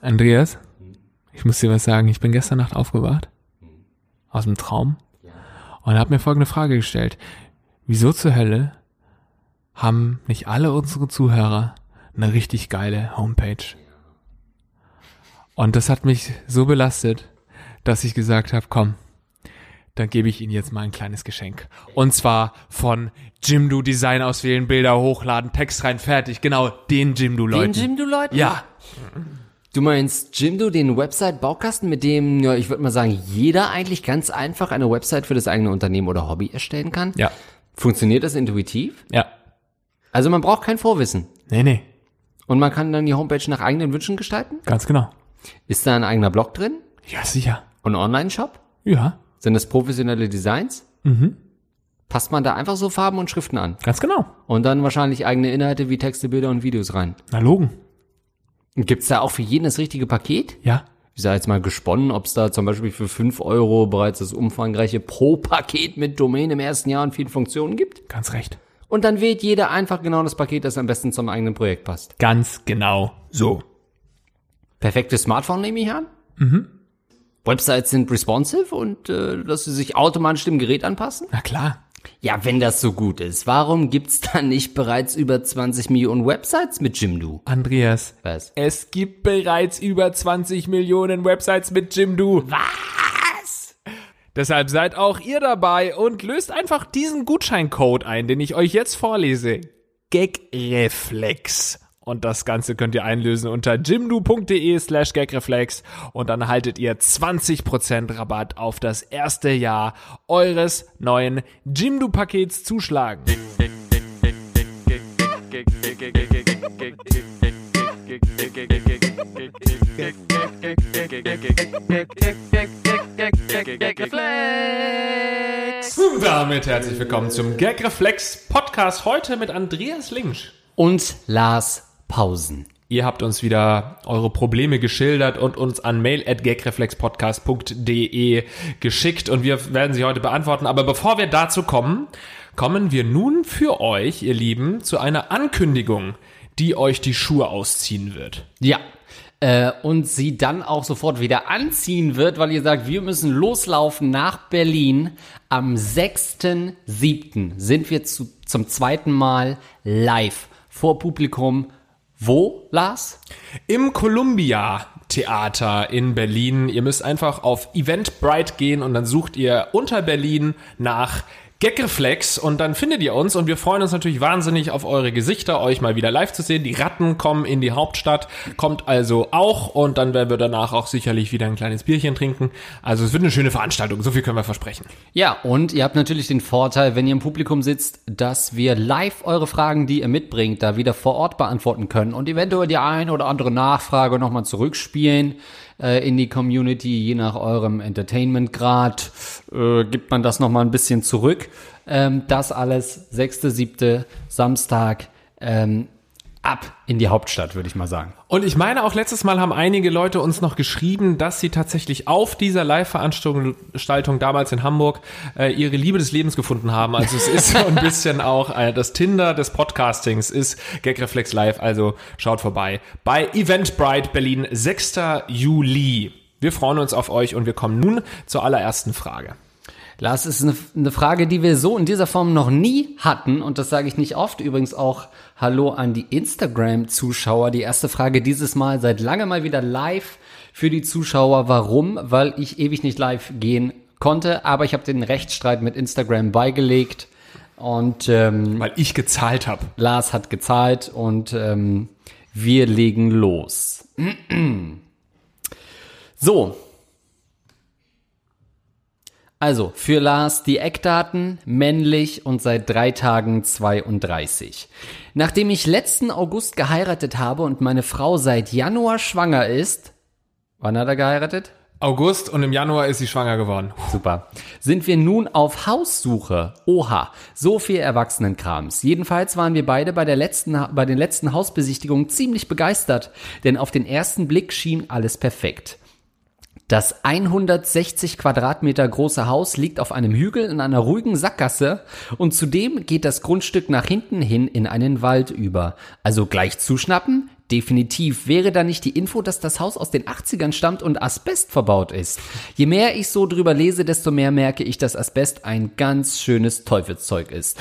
Andreas, ich muss dir was sagen. Ich bin gestern Nacht aufgewacht. Aus dem Traum. Und habe mir folgende Frage gestellt. Wieso zur Hölle haben nicht alle unsere Zuhörer eine richtig geile Homepage? Und das hat mich so belastet, dass ich gesagt habe, komm, dann gebe ich Ihnen jetzt mal ein kleines Geschenk. Und zwar von Jimdo Design auswählen, Bilder hochladen, Text rein, fertig. Genau, den Jimdo Leuten. Den Jimdo-Leuten? Ja, Du meinst Jimdo, den Website-Baukasten, mit dem, ja, ich würde mal sagen, jeder eigentlich ganz einfach eine Website für das eigene Unternehmen oder Hobby erstellen kann? ja, Funktioniert das intuitiv? ja. Also man braucht kein Vorwissen. Nee, nee, Und man kann dann die Homepage nach eigenen Wünschen gestalten? ganz genau. Ist da ein eigener Blog drin? Ja, sicher. Und ein Online-Shop? Ja, Sind das professionelle Designs? Mhm. Passt man da einfach so Farben und Schriften an? ganz genau. Und dann wahrscheinlich eigene Inhalte wie Texte, Bilder und Videos rein. Na, Logen. Gibt's da auch für jeden das richtige Paket? Ja, Ich sage jetzt mal gesponnen, ob es da zum Beispiel für 5 Euro bereits das umfangreiche Pro-Paket mit Domain im ersten Jahr und vielen Funktionen gibt. ganz recht. Und dann wählt jeder einfach genau das Paket, das am besten zum eigenen Projekt passt. Ganz genau so. Perfektes Smartphone nehme ich an. Mhm. Websites sind responsive und äh, dass sie sich automatisch dem Gerät anpassen. Na klar. Ja, wenn das so gut ist, warum gibt's dann nicht bereits über 20 Millionen Websites mit Jimdo? Andreas, Was? es gibt bereits über 20 Millionen Websites mit Jimdo. Was? Deshalb seid auch ihr dabei und löst einfach diesen Gutscheincode ein, den ich euch jetzt vorlese. Gagreflex. Und das Ganze könnt ihr einlösen unter jimdo.de slash gagreflex und dann haltet ihr 20% Rabatt auf das erste Jahr eures neuen Jimdo-Pakets zuschlagen. Damit herzlich willkommen zum Gagreflex Podcast heute mit Andreas Linsch. Und Lars Pausen. Ihr habt uns wieder eure Probleme geschildert und uns an mail at gagreflexpodcast.de geschickt und wir werden sie heute beantworten. Aber bevor wir dazu kommen, kommen wir nun für euch, ihr Lieben, zu einer Ankündigung, die euch die Schuhe ausziehen wird. Ja. Äh, und sie dann auch sofort wieder anziehen wird, weil ihr sagt, wir müssen loslaufen nach Berlin. Am 6.7. sind wir zu, zum zweiten Mal live vor Publikum. Wo, Lars? Im Columbia Theater in Berlin. Ihr müsst einfach auf Eventbrite gehen und dann sucht ihr unter Berlin nach Gagreflex und dann findet ihr uns und wir freuen uns natürlich wahnsinnig auf eure Gesichter, euch mal wieder live zu sehen. Die Ratten kommen in die Hauptstadt, kommt also auch und dann werden wir danach auch sicherlich wieder ein kleines Bierchen trinken. Also es wird eine schöne Veranstaltung, so viel können wir versprechen. Ja, und ihr habt natürlich den Vorteil, wenn ihr im Publikum sitzt, dass wir live eure Fragen, die ihr mitbringt, da wieder vor Ort beantworten können und eventuell die ein oder andere Nachfrage nochmal zurückspielen äh, in die Community, je nach eurem Entertainment-Grad, äh, gibt man das nochmal ein bisschen zurück. Ähm, das alles 6., 7. Samstag ähm, ab in die Hauptstadt, würde ich mal sagen. Und ich meine, auch letztes Mal haben einige Leute uns noch geschrieben, dass sie tatsächlich auf dieser Live-Veranstaltung damals in Hamburg äh, ihre Liebe des Lebens gefunden haben. Also es ist so ein bisschen auch äh, das Tinder des Podcastings ist Gagreflex Live. Also schaut vorbei bei Eventbrite Berlin, 6. Juli. Wir freuen uns auf euch und wir kommen nun zur allerersten Frage. Lars, ist eine, eine Frage, die wir so in dieser Form noch nie hatten. Und das sage ich nicht oft. Übrigens auch Hallo an die Instagram-Zuschauer. Die erste Frage dieses Mal seit lange mal wieder live für die Zuschauer. Warum? Weil ich ewig nicht live gehen konnte. Aber ich habe den Rechtsstreit mit Instagram beigelegt. Und ähm, Weil ich gezahlt habe. Lars hat gezahlt und ähm, wir legen los. So. Also, für Lars die Eckdaten, männlich und seit drei Tagen 32. Nachdem ich letzten August geheiratet habe und meine Frau seit Januar schwanger ist, wann hat er geheiratet? August und im Januar ist sie schwanger geworden. Super. Sind wir nun auf Haussuche? Oha, so viel Erwachsenenkrams. Jedenfalls waren wir beide bei der letzten, bei den letzten Hausbesichtigungen ziemlich begeistert, denn auf den ersten Blick schien alles perfekt. Das 160 Quadratmeter große Haus liegt auf einem Hügel in einer ruhigen Sackgasse und zudem geht das Grundstück nach hinten hin in einen Wald über. Also gleich zuschnappen, definitiv. Wäre da nicht die Info, dass das Haus aus den 80ern stammt und Asbest verbaut ist? Je mehr ich so drüber lese, desto mehr merke ich, dass Asbest ein ganz schönes Teufelszeug ist.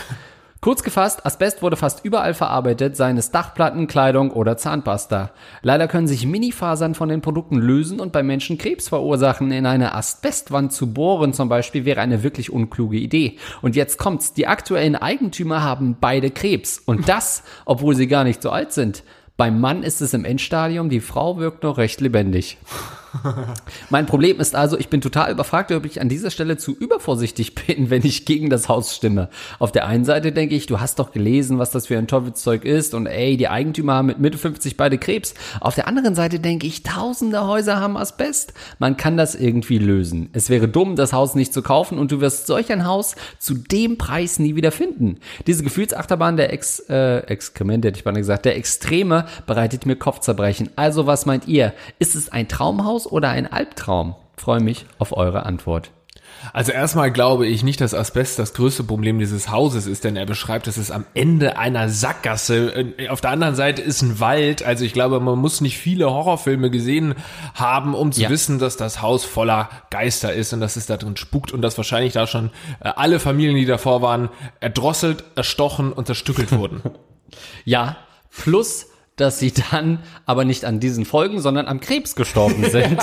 Kurz gefasst, Asbest wurde fast überall verarbeitet, seien es Dachplatten, Kleidung oder Zahnpasta. Leider können sich Minifasern von den Produkten lösen und bei Menschen Krebs verursachen. In eine Asbestwand zu bohren zum Beispiel wäre eine wirklich unkluge Idee. Und jetzt kommt's, die aktuellen Eigentümer haben beide Krebs. Und das, obwohl sie gar nicht so alt sind. Beim Mann ist es im Endstadium, die Frau wirkt noch recht lebendig. mein Problem ist also, ich bin total überfragt, ob ich an dieser Stelle zu übervorsichtig bin, wenn ich gegen das Haus stimme. Auf der einen Seite denke ich, du hast doch gelesen, was das für ein Teufelszeug ist und ey, die Eigentümer haben mit Mitte 50 beide Krebs. Auf der anderen Seite denke ich, tausende Häuser haben Asbest. Man kann das irgendwie lösen. Es wäre dumm, das Haus nicht zu kaufen und du wirst solch ein Haus zu dem Preis nie wieder finden. Diese Gefühlsachterbahn der Ex, äh, Exkremente, hätte ich mal gesagt, der Extreme bereitet mir Kopfzerbrechen. Also was meint ihr? Ist es ein Traumhaus? Traumhaus oder ein Albtraum? Freue mich auf eure Antwort. Also erstmal glaube ich nicht, dass Asbest das größte Problem dieses Hauses ist, denn er beschreibt, es ist am Ende einer Sackgasse. Auf der anderen Seite ist ein Wald. Also ich glaube, man muss nicht viele Horrorfilme gesehen haben, um zu ja. wissen, dass das Haus voller Geister ist und dass es da drin spukt und dass wahrscheinlich da schon äh, alle Familien, die davor waren, erdrosselt, erstochen und zerstückelt wurden. Ja, plus dass sie dann aber nicht an diesen Folgen, sondern am Krebs gestorben sind.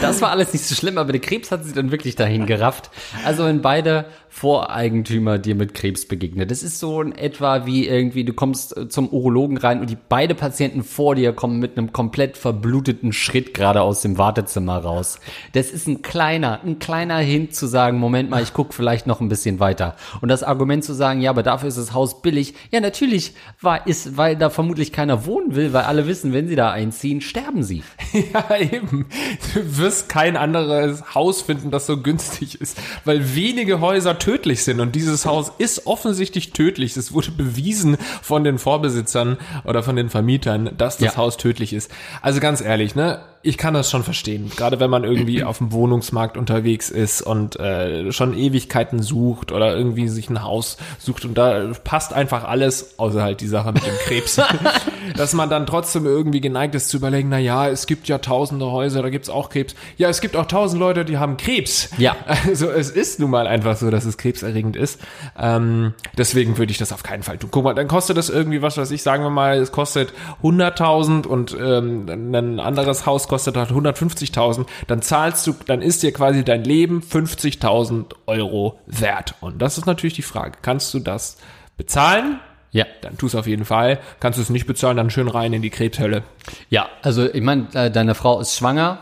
das war alles nicht so schlimm, aber der Krebs hat sie dann wirklich dahin gerafft. Also wenn beide Voreigentümer dir mit Krebs begegnet. Das ist so in etwa wie irgendwie, du kommst äh, zum Urologen rein und die beide Patienten vor dir kommen mit einem komplett verbluteten Schritt gerade aus dem Wartezimmer raus. Das ist ein kleiner, ein kleiner Hint zu sagen, Moment mal, ich guck vielleicht noch ein bisschen weiter. Und das Argument zu sagen, ja, aber dafür ist das Haus billig. Ja, natürlich war, ist, weil da vermutlich keiner wohnen will, weil alle wissen, wenn sie da einziehen, sterben sie. Ja, eben. Du wirst kein anderes Haus finden, das so günstig ist, weil wenige Häuser tödlich sind. Und dieses Haus ist offensichtlich tödlich. Es wurde bewiesen von den Vorbesitzern oder von den Vermietern, dass das ja. Haus tödlich ist. Also ganz ehrlich, ne? ich kann das schon verstehen. Gerade wenn man irgendwie auf dem Wohnungsmarkt unterwegs ist und äh, schon Ewigkeiten sucht oder irgendwie sich ein Haus sucht und da passt einfach alles, außer halt die Sache mit dem Krebs. dass man dann trotzdem irgendwie geneigt ist zu überlegen, na ja, es gibt ja tausende Häuser, da gibt's auch Krebs. Ja, es gibt auch tausend Leute, die haben Krebs. Ja. Also es ist nun mal einfach so, dass es krebserregend ist. Ähm, deswegen würde ich das auf keinen Fall tun. Guck mal, dann kostet das irgendwie, was weiß ich, sagen wir mal, es kostet 100.000 und ähm, ein anderes Haus kostet hat 150.000, dann zahlst du, dann ist dir quasi dein Leben 50.000 Euro wert. Und das ist natürlich die Frage. Kannst du das bezahlen? Ja. Dann tu es auf jeden Fall. Kannst du es nicht bezahlen, dann schön rein in die Krebshölle. Ja, also ich meine, äh, deine Frau ist schwanger.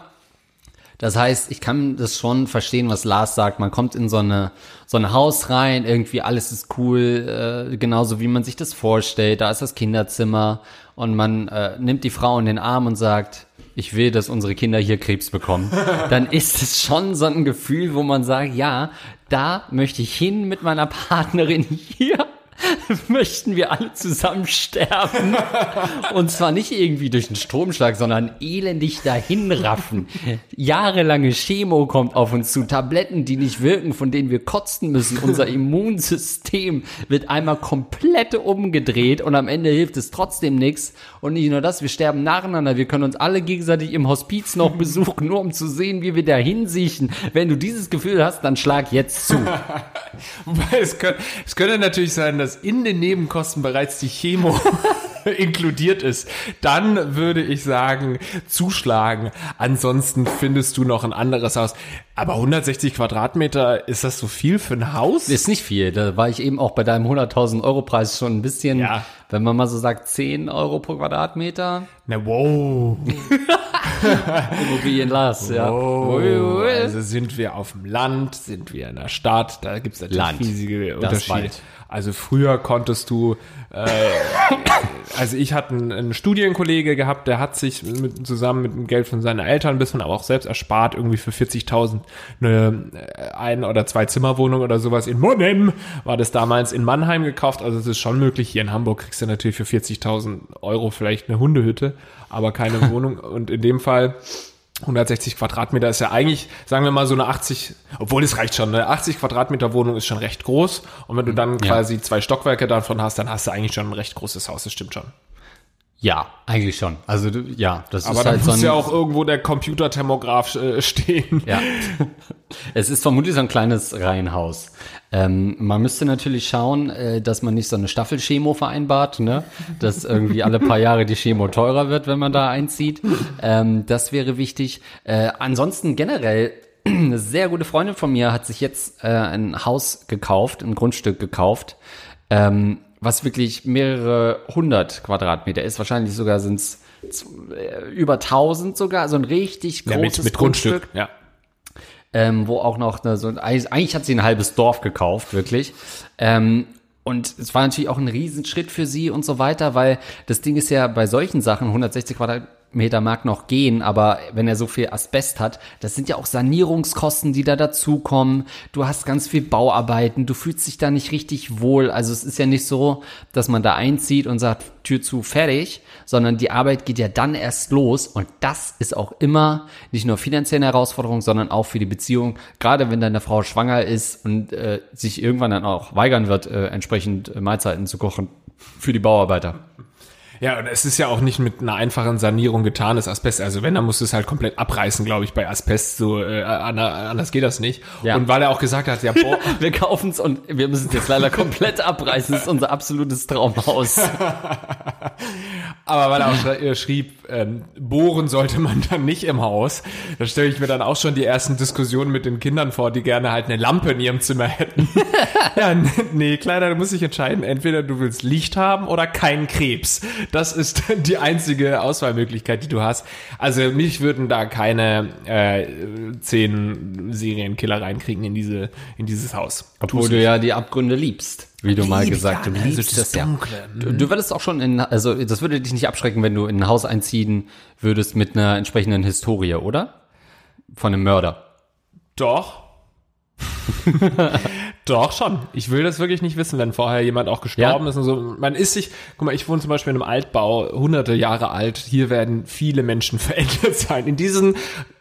Das heißt, ich kann das schon verstehen, was Lars sagt. Man kommt in so eine so ein Haus rein, irgendwie alles ist cool, äh, genauso wie man sich das vorstellt. Da ist das Kinderzimmer und man äh, nimmt die Frau in den Arm und sagt, ich will, dass unsere Kinder hier Krebs bekommen, dann ist es schon so ein Gefühl, wo man sagt, ja, da möchte ich hin mit meiner Partnerin hier möchten wir alle zusammen sterben. Und zwar nicht irgendwie durch einen Stromschlag, sondern elendig dahinraffen. Jahrelange Chemo kommt auf uns zu, Tabletten, die nicht wirken, von denen wir kotzen müssen. Unser Immunsystem wird einmal komplett umgedreht und am Ende hilft es trotzdem nichts. Und nicht nur das, wir sterben nacheinander. Wir können uns alle gegenseitig im Hospiz noch besuchen, nur um zu sehen, wie wir da hinsiechen. Wenn du dieses Gefühl hast, dann schlag jetzt zu. Es könnte, es könnte natürlich sein, dass in den Nebenkosten bereits die Chemo inkludiert ist, dann würde ich sagen, zuschlagen. Ansonsten findest du noch ein anderes Haus. Aber 160 Quadratmeter, ist das so viel für ein Haus? Ist nicht viel. Da war ich eben auch bei deinem 100.000 Euro Preis schon ein bisschen, ja. wenn man mal so sagt, 10 Euro pro Quadratmeter. Na wow. Immobilienlas, ja. Wow. Also sind wir auf dem Land, sind wir in der Stadt, da gibt es natürlich Land. riesige Unterschiede. Also früher konntest du, äh, also ich hatte einen, einen, Studienkollege gehabt, der hat sich mit, zusammen mit dem Geld von seinen Eltern ein bisschen, aber auch selbst erspart, irgendwie für 40.000 eine äh, ein- oder zwei Zimmerwohnung oder sowas in Monnem, war das damals in Mannheim gekauft. Also es ist schon möglich. Hier in Hamburg kriegst du natürlich für 40.000 Euro vielleicht eine Hundehütte, aber keine Wohnung. Und in dem Fall 160 Quadratmeter ist ja eigentlich, sagen wir mal, so eine 80, obwohl es reicht schon, eine 80 Quadratmeter Wohnung ist schon recht groß. Und wenn du dann ja. quasi zwei Stockwerke davon hast, dann hast du eigentlich schon ein recht großes Haus, das stimmt schon. Ja, eigentlich schon. Also ja, das Aber ist da halt so muss ein, ja auch irgendwo der Computerthermograph äh, stehen. Ja. es ist vermutlich so ein kleines Reihenhaus. Ähm, man müsste natürlich schauen, äh, dass man nicht so eine Staffelchemo vereinbart, ne? Dass irgendwie alle paar Jahre die Chemo teurer wird, wenn man da einzieht. Ähm, das wäre wichtig. Äh, ansonsten generell eine sehr gute Freundin von mir hat sich jetzt äh, ein Haus gekauft, ein Grundstück gekauft, ähm, was wirklich mehrere hundert Quadratmeter ist. Wahrscheinlich sogar sind es über 1000 sogar, also ein richtig Ja, großes mit, mit Grundstück Grundstück. Ja. ähm, wo auch noch eine, so eigentlich hat sie ein halbes Dorf gekauft, wirklich. Ähm, und es war natürlich auch ein Riesenschritt für sie und so weiter, weil das Ding ist ja bei solchen Sachen 160 Quadratmeter mag noch gehen, aber wenn er so viel Asbest hat, das sind ja auch Sanierungskosten, die da dazukommen. Du hast ganz viel Bauarbeiten, du fühlst dich da nicht richtig wohl. Also es ist ja nicht so, dass man da einzieht und sagt, Tür zu, fertig, sondern die Arbeit geht ja dann erst los und das ist auch immer nicht nur finanzielle Herausforderung, sondern auch für die Beziehung, gerade wenn deine Frau schwanger ist und äh, sich irgendwann dann auch weigern wird, äh, entsprechend äh, Mahlzeiten zu kochen für die Bauarbeiter. Ja, und es ist ja auch nicht mit einer einfachen Sanierung getan, das Asbest. Also wenn, dann musst du es halt komplett abreißen, glaube ich, bei Asbest. So, äh, anders geht das nicht. Ja. Und weil er auch gesagt hat, ja, boah, Wir kaufen es und wir müssen es jetzt leider komplett abreißen. Das ist unser absolutes Traumhaus. aber weil er auch äh, schrieb, ähm, bohren sollte man dann nicht im Haus. Da stelle ich mir dann auch schon die ersten Diskussionen mit den Kindern vor, die gerne halt eine Lampe in ihrem Zimmer hätten. ja, nee, Kleiner, du musst dich entscheiden. Entweder du willst Licht haben oder keinen Krebs. Das ist die einzige Auswahlmöglichkeit, die du hast. Also mich würden da keine äh, zehn Serienkiller reinkriegen in diese in dieses Haus. Obwohl du ja die Abgründe liebst, wie du mal Lieb ich gesagt ja, hast. Du liebst das ja. Dunkle. Du, du würdest auch schon in, also das würde dich nicht abschrecken, wenn du in ein Haus einziehen würdest mit einer entsprechenden Historie, oder? Von einem Mörder. Doch. Doch, schon. Ich will das wirklich nicht wissen, wenn vorher jemand auch gestorben Ja. ist und so. Man ist sich, guck mal, ich wohne zum Beispiel in einem Altbau, hunderte Jahre alt. Hier werden viele Menschen verändert sein. In diesem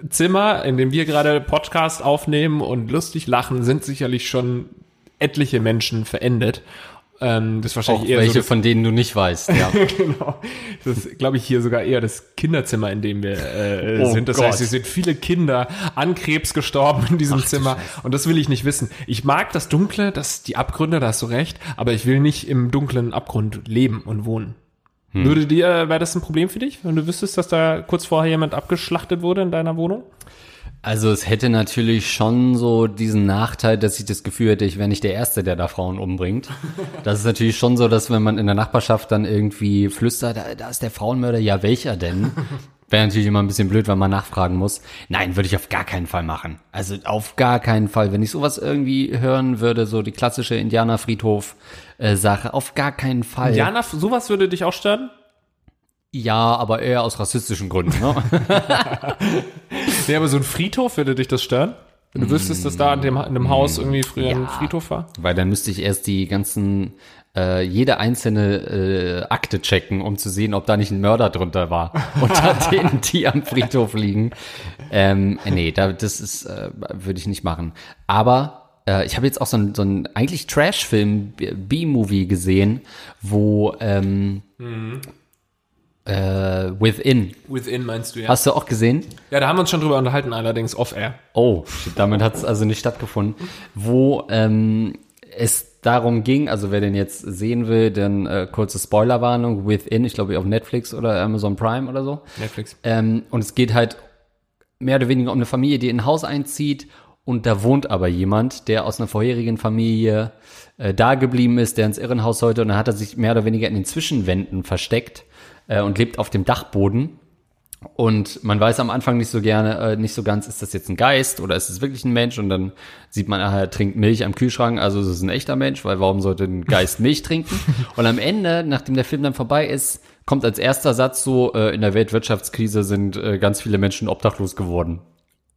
Zimmer, in dem wir gerade Podcast aufnehmen und lustig lachen, sind sicherlich schon etliche Menschen verändert. Ähm, das ist Auch wahrscheinlich eher welche, so von denen du nicht weißt, ja. genau. Das ist, glaube ich, hier sogar eher das Kinderzimmer, in dem wir äh, Oh sind. Das Gott. heißt, es sind viele Kinder an Krebs gestorben in diesem Ach Zimmer. Und das will ich nicht wissen. Ich mag das Dunkle, das die Abgründe, da hast du recht, aber ich will nicht im dunklen Abgrund leben und wohnen. Hm. Würde dir, wäre das ein Problem für dich, wenn du wüsstest, dass da kurz vorher jemand abgeschlachtet wurde in deiner Wohnung? Also es hätte natürlich schon so diesen Nachteil, dass ich das Gefühl hätte, ich wäre nicht der Erste, der da Frauen umbringt. Das ist natürlich schon so, dass wenn man in der Nachbarschaft dann irgendwie flüstert, da, da ist der Frauenmörder, ja welcher denn? Wäre natürlich immer ein bisschen blöd, wenn man nachfragen muss. Nein, würde ich auf gar keinen Fall machen. Also auf gar keinen Fall. Wenn ich sowas irgendwie hören würde, so die klassische Indianerfriedhof-Sache, auf gar keinen Fall. Jana, sowas würde dich auch stören? Ja, aber eher aus rassistischen Gründen. Ne? Nee, aber so ein Friedhof würde dich das stören? Wenn du wüsstest, dass da in dem, in dem Haus irgendwie früher ein Friedhof war? Weil dann müsste ich erst die ganzen, äh, jede einzelne äh, Akte checken, um zu sehen, ob da nicht ein Mörder drunter war. Unter denen, die am Friedhof liegen. Ähm, nee, da, das ist, äh, würde ich nicht machen. Aber äh, ich habe jetzt auch so ein, so ein eigentlich Trash-Film, B-Movie gesehen, wo ähm, äh, Within. Within meinst du, ja? Hast du auch gesehen? Ja, da haben wir uns schon drüber unterhalten, allerdings off-air. Oh, shit, damit hat es also nicht stattgefunden. Wo ähm, es darum ging, also wer den jetzt sehen will, dann äh, kurze Spoilerwarnung, Within, ich glaube auf Netflix oder Amazon Prime oder so. Netflix. Ähm, und es geht halt mehr oder weniger um eine Familie, die in ein Haus einzieht und da wohnt aber jemand, der aus einer vorherigen Familie äh, da geblieben ist, der ins Irrenhaus sollte und dann hat er sich mehr oder weniger in den Zwischenwänden versteckt äh, und lebt auf dem Dachboden. Und man weiß am Anfang nicht so gerne, äh, nicht so ganz, ist das jetzt ein Geist oder ist es wirklich ein Mensch? Und dann sieht man, ah, er trinkt Milch am Kühlschrank, also es ist ein echter Mensch, weil warum sollte ein Geist Milch trinken? Und am Ende, nachdem der Film dann vorbei ist, kommt als erster Satz so, äh, in der Weltwirtschaftskrise sind äh, ganz viele Menschen obdachlos geworden.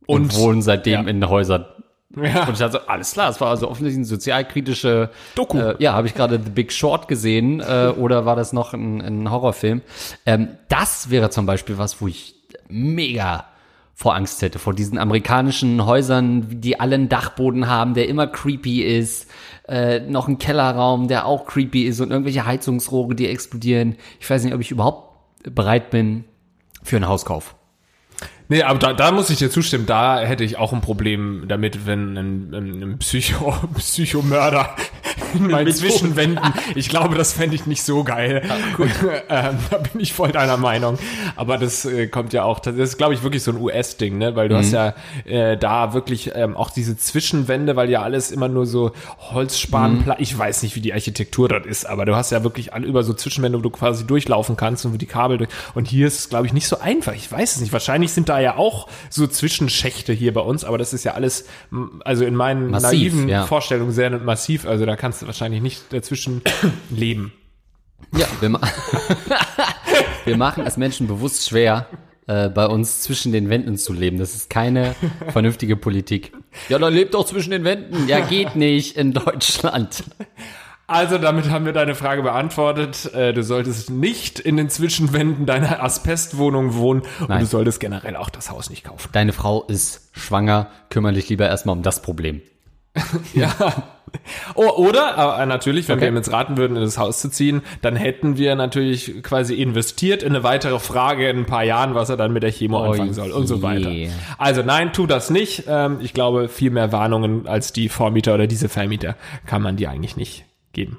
Und, Und- wohnen seitdem ja. in Häusern. Ja. Und ich dachte so, alles klar, es war also offensichtlich eine sozialkritische Doku. Äh, ja, habe ich gerade The Big Short gesehen äh, oder war das noch ein, ein Horrorfilm? Ähm, das wäre zum Beispiel was, wo ich mega vor Angst hätte, vor diesen amerikanischen Häusern, die alle einen Dachboden haben, der immer creepy ist, äh, noch ein Kellerraum, der auch creepy ist und irgendwelche Heizungsrohre, die explodieren. Ich weiß nicht, ob ich überhaupt bereit bin für einen Hauskauf. Nee, aber da, da muss ich dir zustimmen, da hätte ich auch ein Problem damit, wenn ein, ein, ein Psycho, Psychomörder in meinen Zwischenwänden, ich glaube, das fände ich nicht so geil. ähm, da bin ich voll deiner Meinung. Aber das äh, kommt ja auch, das ist, glaube ich, wirklich so ein US-Ding, ne? Weil du hast ja äh, da wirklich ähm, auch diese Zwischenwände, weil ja alles immer nur so Holzspan, ich weiß nicht, wie die Architektur dort ist, aber du hast ja wirklich an, über so Zwischenwände, wo du quasi durchlaufen kannst und wo die Kabel durch. Und hier ist es, glaube ich, nicht so einfach. Ich weiß es nicht. Wahrscheinlich sind da ja auch so Zwischenschächte hier bei uns, aber das ist ja alles, also in meinen Massiv, naiven ja. Vorstellungen sehr massiv. Also da kannst du wahrscheinlich nicht dazwischen leben. Ja, wir, ma wir machen es Menschen bewusst schwer, äh, bei uns zwischen den Wänden zu leben. Das ist keine vernünftige Politik. Ja, dann lebt doch zwischen den Wänden. Ja, geht nicht in Deutschland. Also damit haben wir deine Frage beantwortet. Äh, Du solltest nicht in den Zwischenwänden deiner Asbestwohnung wohnen und Nein. du solltest generell auch das Haus nicht kaufen. Deine Frau ist schwanger. Kümmere dich lieber erstmal um das Problem. Ja. Oh, oder, äh, natürlich, wenn Okay. wir ihm jetzt raten würden, in das Haus zu ziehen, dann hätten wir natürlich quasi investiert in eine weitere Frage in ein paar Jahren, was er dann mit der Chemo Oh anfangen soll und so weiter. Also nein, tu das nicht. Ähm, Ich glaube, viel mehr Warnungen als die Vormieter oder diese Vermieter kann man dir eigentlich nicht geben.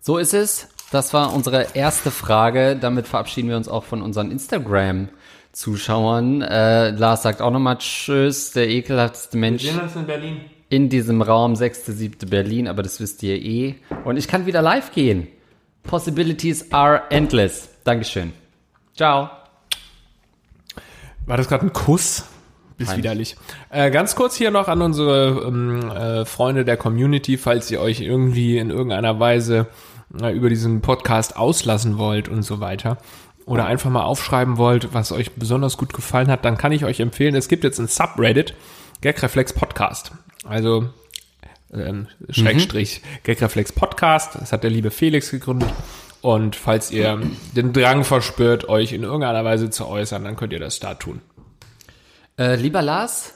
So ist es. Das war unsere erste Frage. Damit verabschieden wir uns auch von unseren Instagram-Zuschauern. Äh, Lars sagt auch nochmal Tschüss, der ekelhafteste Mensch uns in Berlin. In diesem Raum, 6.7. Berlin, aber das wisst ihr eh. Und ich kann wieder live gehen. Possibilities are endless. Dankeschön. Ciao. War das gerade ein Kuss? Bis Nein. widerlich. Äh, ganz kurz hier noch an unsere ähm, äh, Freunde der Community, falls ihr euch irgendwie in irgendeiner Weise äh, über diesen Podcast auslassen wollt und so weiter. Oder einfach mal aufschreiben wollt, was euch besonders gut gefallen hat, dann kann ich euch empfehlen, es gibt jetzt ein Subreddit, Gagreflex Podcast. Also ähm, Schrägstrich Gagreflex Podcast. Das hat der liebe Felix gegründet. Und falls ihr den Drang verspürt, euch in irgendeiner Weise zu äußern, dann könnt ihr das da tun. Äh, lieber Lars,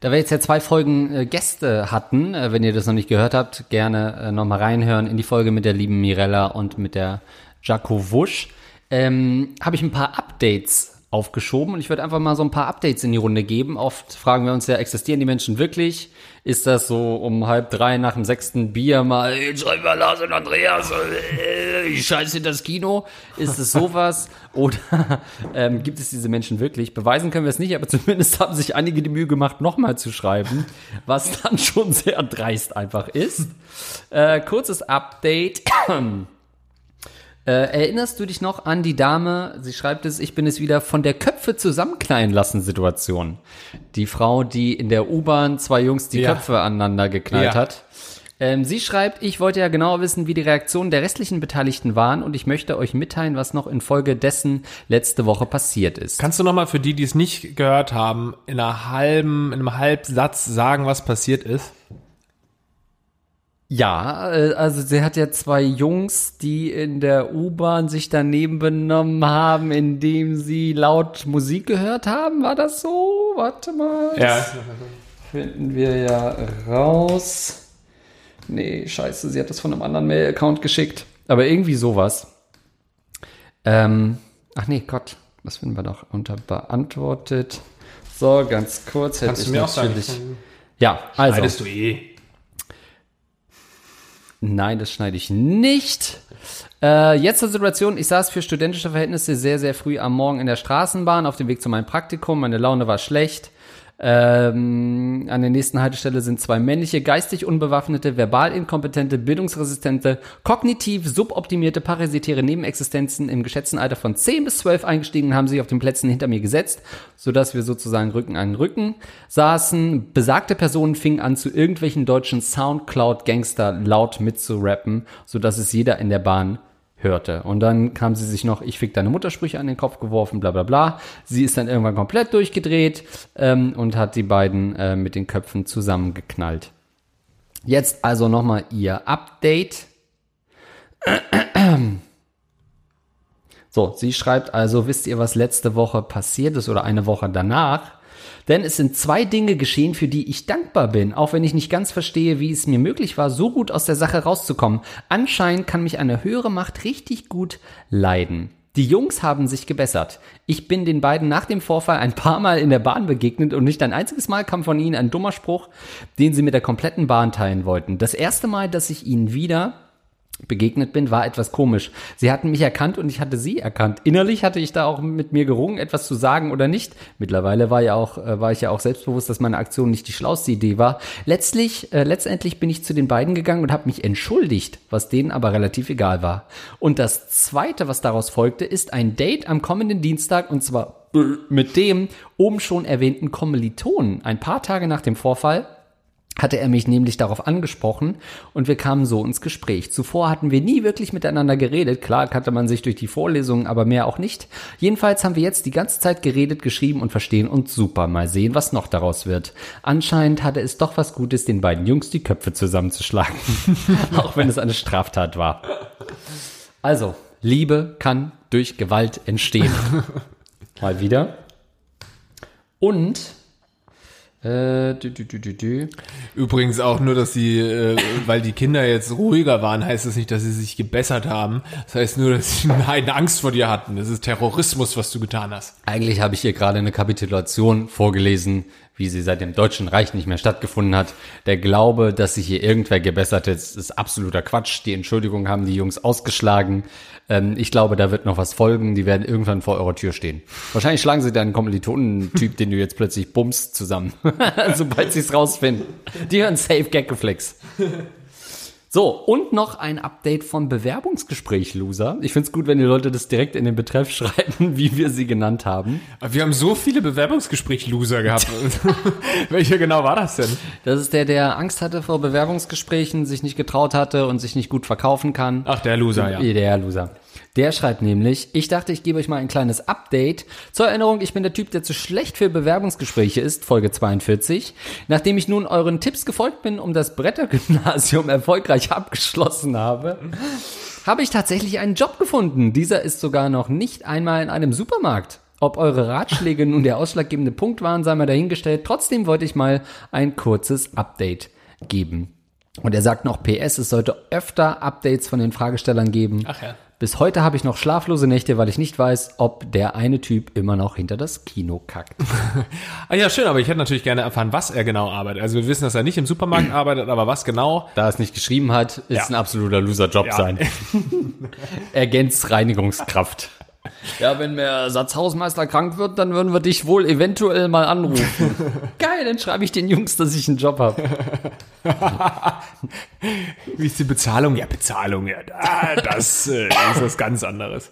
da wir jetzt ja zwei Folgen äh, Gäste hatten, äh, wenn ihr das noch nicht gehört habt, gerne äh, nochmal reinhören in die Folge mit der lieben Mirella und mit der Jaco Wusch, ähm, habe ich ein paar Updates aufgeschoben und ich würde einfach mal so ein paar Updates in die Runde geben. Oft fragen wir uns ja, existieren die Menschen wirklich? Ist das so um halb drei nach dem sechsten Bier mal, "Hey, schreib mal Lars und Andreas, äh, ich scheiße in das Kino? Ist es sowas? Oder ähm, gibt es diese Menschen wirklich? Beweisen können wir es nicht, aber zumindest haben sich einige die Mühe gemacht, nochmal zu schreiben, was dann schon sehr dreist einfach ist. Äh, kurzes Update. Äh, erinnerst du dich noch an die Dame, sie schreibt es, ich bin es wieder, von der Köpfe zusammenkleien lassen Situation. Die Frau, die in der U-Bahn zwei Jungs die Ja. Köpfe aneinander geknallt Ja. hat. Ähm, sie schreibt, ich wollte ja genau wissen, wie die Reaktionen der restlichen Beteiligten waren und ich möchte euch mitteilen, was noch infolge dessen letzte Woche passiert ist. Kannst du nochmal für die, die es nicht gehört haben, in einer halben, in einem Halbsatz sagen, was passiert ist? Ja, äh, also sie hat ja zwei Jungs, die in der U-Bahn sich daneben benommen haben, indem sie laut Musik gehört haben. War das so? Warte mal. Ja. Finden wir ja raus. Nee, scheiße, sie hat das von einem anderen Mail-Account geschickt. Aber irgendwie sowas. Ähm, ach nee, Gott, was finden wir doch unter beantwortet? So, ganz kurz hätte ich natürlich. Ja, also. Schneidest du eh. Nein, das schneide ich nicht. Äh, jetzt zur Situation. Ich saß für studentische Verhältnisse sehr, sehr früh am Morgen in der Straßenbahn auf dem Weg zu meinem Praktikum. Meine Laune war schlecht. Ähm, an der nächsten Haltestelle sind zwei männliche, geistig unbewaffnete, verbal inkompetente, bildungsresistente, kognitiv suboptimierte, parasitäre Nebenexistenzen im geschätzten Alter von 10 bis 12 eingestiegen haben sich auf den Plätzen hinter mir gesetzt, sodass wir sozusagen Rücken an Rücken saßen. Besagte Personen fingen an, zu irgendwelchen deutschen Soundcloud-Gangster laut mitzurappen, sodass es jeder in der Bahn hörte. Und dann kam sie sich noch, ich fick deine Muttersprüche an den Kopf geworfen, bla bla bla. Sie ist dann irgendwann komplett durchgedreht ähm, und hat die beiden äh, mit den Köpfen zusammengeknallt. Jetzt also nochmal ihr Update. So, sie schreibt also, wisst ihr, was letzte Woche passiert ist oder eine Woche danach? Denn es sind zwei Dinge geschehen, für die ich dankbar bin, auch wenn ich nicht ganz verstehe, wie es mir möglich war, so gut aus der Sache rauszukommen. Anscheinend kann mich eine höhere Macht richtig gut leiden. Die Jungs haben sich gebessert. Ich bin den beiden nach dem Vorfall ein paar Mal in der Bahn begegnet und nicht ein einziges Mal kam von ihnen ein dummer Spruch, den sie mit der kompletten Bahn teilen wollten. Das erste Mal, dass ich ihnen wieder begegnet bin, war etwas komisch. Sie hatten mich erkannt und ich hatte sie erkannt. Innerlich hatte ich da auch mit mir gerungen, etwas zu sagen oder nicht. Mittlerweile war ja auch äh, war ich ja auch selbstbewusst, dass meine Aktion nicht die schlauste Idee war. Letztlich äh, letztendlich bin ich zu den beiden gegangen und habe mich entschuldigt, was denen aber relativ egal war. Und das zweite, was daraus folgte, ist ein Date am kommenden Dienstag und zwar mit dem oben schon erwähnten Kommilitonen. Ein paar Tage nach dem Vorfall hatte er mich nämlich darauf angesprochen und wir kamen so ins Gespräch. Zuvor hatten wir nie wirklich miteinander geredet. Klar kannte man sich durch die Vorlesungen, aber mehr auch nicht. Jedenfalls haben wir jetzt die ganze Zeit geredet, geschrieben und verstehen uns super. Mal sehen, was noch daraus wird. Anscheinend hatte es doch was Gutes, den beiden Jungs die Köpfe zusammenzuschlagen. auch wenn es eine Straftat war. Also, Liebe kann durch Gewalt entstehen. Mal wieder. Und äh, dü, dü, dü. Übrigens auch nur, dass sie, äh, weil die Kinder jetzt ruhiger waren, heißt das nicht, dass sie sich gebessert haben. Das heißt nur, dass sie eine Angst vor dir hatten. Das ist Terrorismus, was du getan hast. Eigentlich habe ich hier gerade eine Kapitulation vorgelesen, wie sie seit dem Deutschen Reich nicht mehr stattgefunden hat. Der Glaube, dass sich hier irgendwer gebessert hat, ist absoluter Quatsch. Die Entschuldigung haben die Jungs ausgeschlagen. Ähm, ich glaube, da wird noch was folgen. Die werden irgendwann vor eurer Tür stehen. Wahrscheinlich schlagen sie deinen Kommilitonen-Typ, den du jetzt plötzlich bummst, zusammen. Sobald sie es rausfinden. Die hören Safe Gag-Reflex. So, und noch ein Update vom Bewerbungsgespräch, Loser. Ich find's gut, wenn die Leute das direkt in den Betreff schreiben, wie wir sie genannt haben. Wir haben so viele Bewerbungsgespräch-Loser gehabt. Welcher genau war das denn? Das ist der, der Angst hatte vor Bewerbungsgesprächen, sich nicht getraut hatte und sich nicht gut verkaufen kann. Ach, der Loser, ja. Der Loser. Der schreibt nämlich, ich dachte, ich gebe euch mal ein kleines Update. Zur Erinnerung, ich bin der Typ, der zu schlecht für Bewerbungsgespräche ist, Folge 42. Nachdem ich nun euren Tipps gefolgt bin, um das Brettergymnasium erfolgreich abgeschlossen habe, habe ich tatsächlich einen Job gefunden. Dieser ist sogar noch nicht einmal in einem Supermarkt. Ob eure Ratschläge nun der ausschlaggebende Punkt waren, sei mal dahingestellt. Trotzdem wollte ich mal ein kurzes Update geben. Und er sagt noch, PS, es sollte öfter Updates von den Fragestellern geben. Ach ja. Bis heute habe ich noch schlaflose Nächte, weil ich nicht weiß, ob der eine Typ immer noch hinter das Kino kackt. Ah ja, schön, aber ich hätte natürlich gerne erfahren, was er genau arbeitet. Also wir wissen, dass er nicht im Supermarkt arbeitet, aber was genau? Da er es nicht geschrieben hat, ist Ja. ein absoluter Loser-Job Ja. sein. Ergänzreinigungskraft. Ja, wenn mir Ersatzhausmeister krank wird, dann würden wir dich wohl eventuell mal anrufen. Geil, dann schreibe ich den Jungs, dass ich einen Job habe. Wie ist die Bezahlung? Ja, Bezahlung, ja, da, das äh, ist was ganz anderes.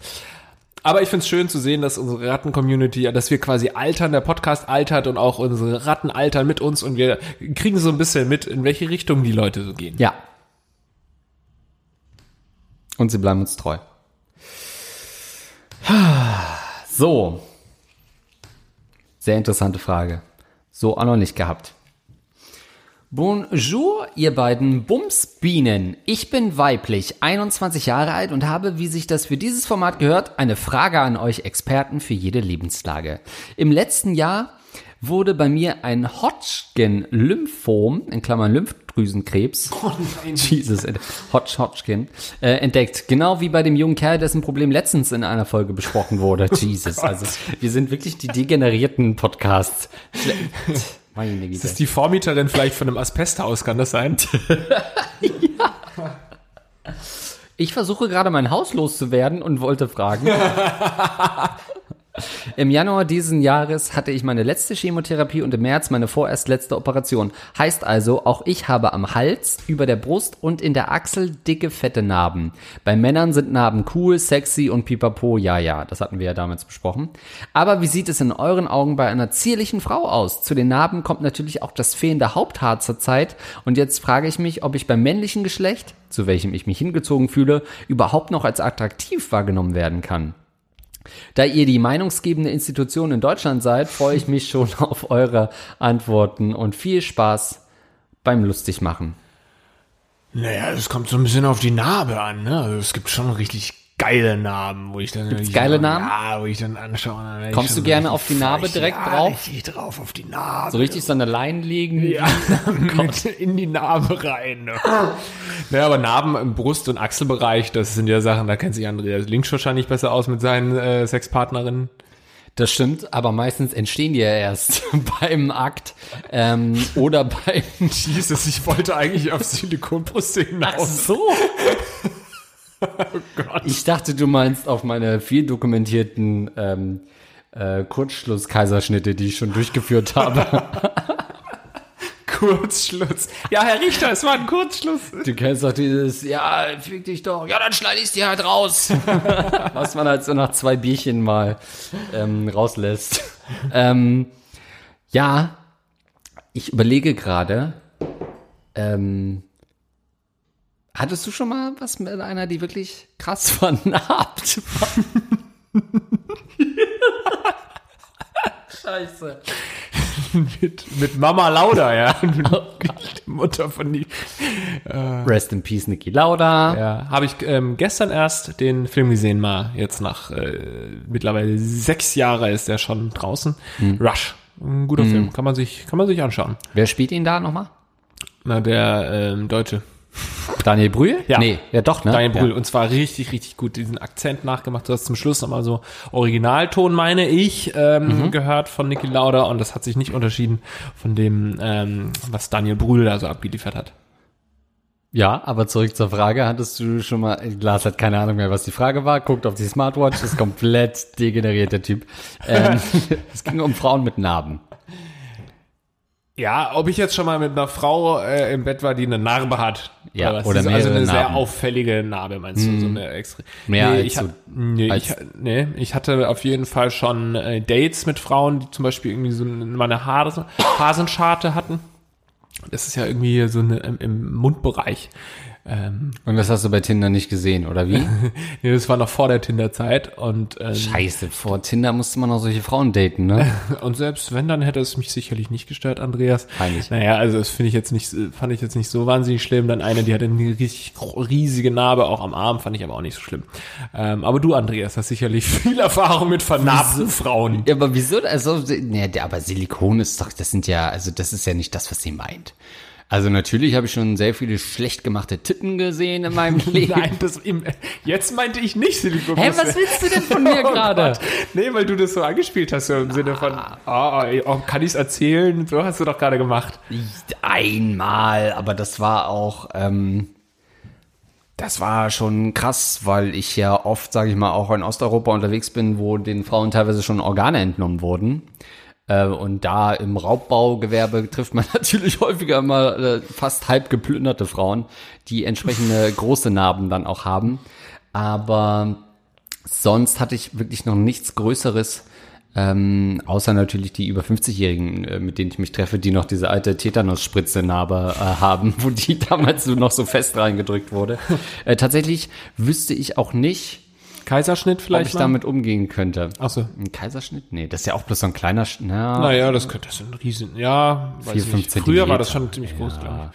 Aber ich find's schön zu sehen, dass unsere Ratten-Community, dass wir quasi altern, der Podcast altert und auch unsere Ratten altern mit uns und wir kriegen so ein bisschen mit, in welche Richtung die Leute so gehen. Ja. Und sie bleiben uns treu. So. Sehr interessante Frage. So auch noch nicht gehabt. Bonjour, ihr beiden Bumsbienen. Ich bin weiblich, 21 Jahre alt und habe, wie sich das für dieses Format gehört, eine Frage an euch Experten für jede Lebenslage. Im letzten Jahr wurde bei mir ein Hodgkin-Lymphom, in Klammern Lymphdrüsenkrebs, Jesus, Hodge, Hodgkin, äh, entdeckt. Genau wie bei dem jungen Kerl, dessen Problem letztens in einer Folge besprochen wurde. Jesus, also wir sind wirklich die degenerierten Podcasts. Meine Güte. Ist das die Vormieterin vielleicht von einem Asbesthaus, kann das sein? Ich versuche gerade mein Haus loszuwerden und wollte fragen. Im Januar diesen Jahres hatte ich meine letzte Chemotherapie und im März meine vorerst letzte Operation. Heißt also, auch ich habe am Hals, über der Brust und in der Achsel dicke, fette Narben. Bei Männern sind Narben cool, sexy und pipapo, ja, ja, das hatten wir ja damals besprochen. Aber wie sieht es in euren Augen bei einer zierlichen Frau aus? Zu den Narben kommt natürlich auch das fehlende Haupthaar zur Zeit. Und jetzt frage ich mich, ob ich beim männlichen Geschlecht, zu welchem ich mich hingezogen fühle, überhaupt noch als attraktiv wahrgenommen werden kann. Da ihr die meinungsgebende Institution in Deutschland seid, freue ich mich schon auf eure Antworten und viel Spaß beim Lustigmachen. Naja, es kommt so ein bisschen auf die Narbe an, ne? Also es gibt schon richtig geile Narben, wo ich dann Gibt's geile Narben? Ja, wo ich dann anschaue. Dann Kommst du gerne auf die Narbe direkt ja, drauf? Richtig drauf auf die Narbe. So richtig so eine Leine legen? Ja, mit in die Narbe rein. Ne? naja, aber Narben im Brust- und Achselbereich, das sind ja Sachen, da kennt sich Andreas Links wahrscheinlich besser aus mit seinen äh, Sexpartnerinnen. Das stimmt, aber meistens entstehen die ja erst beim Akt ähm, oder beim... Jesus, ich wollte eigentlich auf Silikonbrüste hinaus. so. Oh. Ich dachte, du meinst auf meine viel dokumentierten ähm, äh, Kurzschluss-Kaiserschnitte, die ich schon durchgeführt habe. Kurzschluss. Ja, Herr Richter, es war ein Kurzschluss. Du kennst doch dieses, ja, fick dich doch, ja, dann schneide ich dir halt raus. Was man halt so nach zwei Bierchen mal ähm, rauslässt. ähm, ja, ich überlege gerade, ähm, hattest du schon mal was mit einer, die wirklich krass vernarbt war? Scheiße. mit, mit Mama Lauda, ja. Die Mutter von die. Rest in Peace, Niki Lauda. Ja, habe ich ähm, gestern erst den Film gesehen, mal jetzt nach äh, mittlerweile sechs Jahre ist der schon draußen. Rush, ein guter Film, kann man sich kann man sich anschauen. Wer spielt ihn da nochmal? Na der ähm, Deutsche Daniel Brühl? Ja. Nee, ja doch, ne? Daniel Brühl Ja. und zwar richtig richtig gut diesen Akzent nachgemacht. Du hast zum Schluss nochmal so Originalton, meine ich, ähm, gehört von Niki Lauda und das hat sich nicht unterschieden von dem, ähm, was Daniel Brühl da so abgeliefert hat. Ja, aber zurück zur Frage. Hattest du schon mal, Lars hat keine Ahnung mehr, was die Frage war, guckt auf die Smartwatch, ist komplett degeneriert, der Typ. Ähm, es ging um Frauen mit Narben. Ja, ob ich jetzt schon mal mit einer Frau äh, im Bett war, die eine Narbe hat. Ja, was? oder also eine sehr Narben. Hm. auffällige Narbe, meinst du? So eine extra. Mehr nee, als ich, so- nee, als- ich, nee, ich hatte auf jeden Fall schon äh, Dates mit Frauen, die zum Beispiel irgendwie so eine, mal eine Hase, Hasenscharte hatten. Das ist ja irgendwie so eine, im, im Mundbereich. Ähm, Und das hast du bei Tinder nicht gesehen, oder wie? nee, das war noch vor der Tinder-Zeit und ähm, Scheiße, vor Tinder musste man noch solche Frauen daten, ne? Und selbst wenn, dann hätte es mich sicherlich nicht gestört, Andreas. Peinlich. Naja, also das finde ich jetzt nicht, fand ich jetzt nicht so wahnsinnig schlimm. Dann eine, die hatte eine richtig riesige Narbe, auch am Arm, fand ich aber auch nicht so schlimm. Ähm, aber du, Andreas, hast sicherlich viel Erfahrung mit vernarbten Frauen. Ja, aber wieso? Also, ne, aber Silikon ist doch, das sind ja, also das ist ja nicht das, was sie meint. Also natürlich habe ich schon sehr viele schlecht gemachte Titten gesehen in meinem Leben. Nein, das im, jetzt meinte ich nicht Silikon. Hä, was willst du denn von mir Oh gerade? Gott. Nee, weil du das so angespielt hast, so im Sinne von, ah, oh, kann ich es erzählen? So hast du doch gerade gemacht. Einmal, aber das war auch, ähm, das war schon krass, weil ich ja oft, sage ich mal, auch in Osteuropa unterwegs bin, wo den Frauen teilweise schon Organe entnommen wurden. Äh, und da im Raubbaugewerbe trifft man natürlich häufiger mal äh, fast halb geplünderte Frauen, die entsprechende große Narben dann auch haben. Aber sonst hatte ich wirklich noch nichts Größeres, ähm, außer natürlich die über 50-Jährigen, äh, mit denen ich mich treffe, die noch diese alte Tetanus-Spritze-Narbe äh, haben, wo die damals so noch so fest reingedrückt wurde. äh, tatsächlich wüsste ich auch nicht, Kaiserschnitt ob vielleicht ich mal? damit umgehen könnte. Ach so. Ein Kaiserschnitt? Nee, das ist ja auch bloß so ein kleiner, Sch na, Naja, das könnte das sind riesen. Ja, weiß Vier, ich fünf nicht. Früher war das Zentimeter. schon ziemlich groß, glaube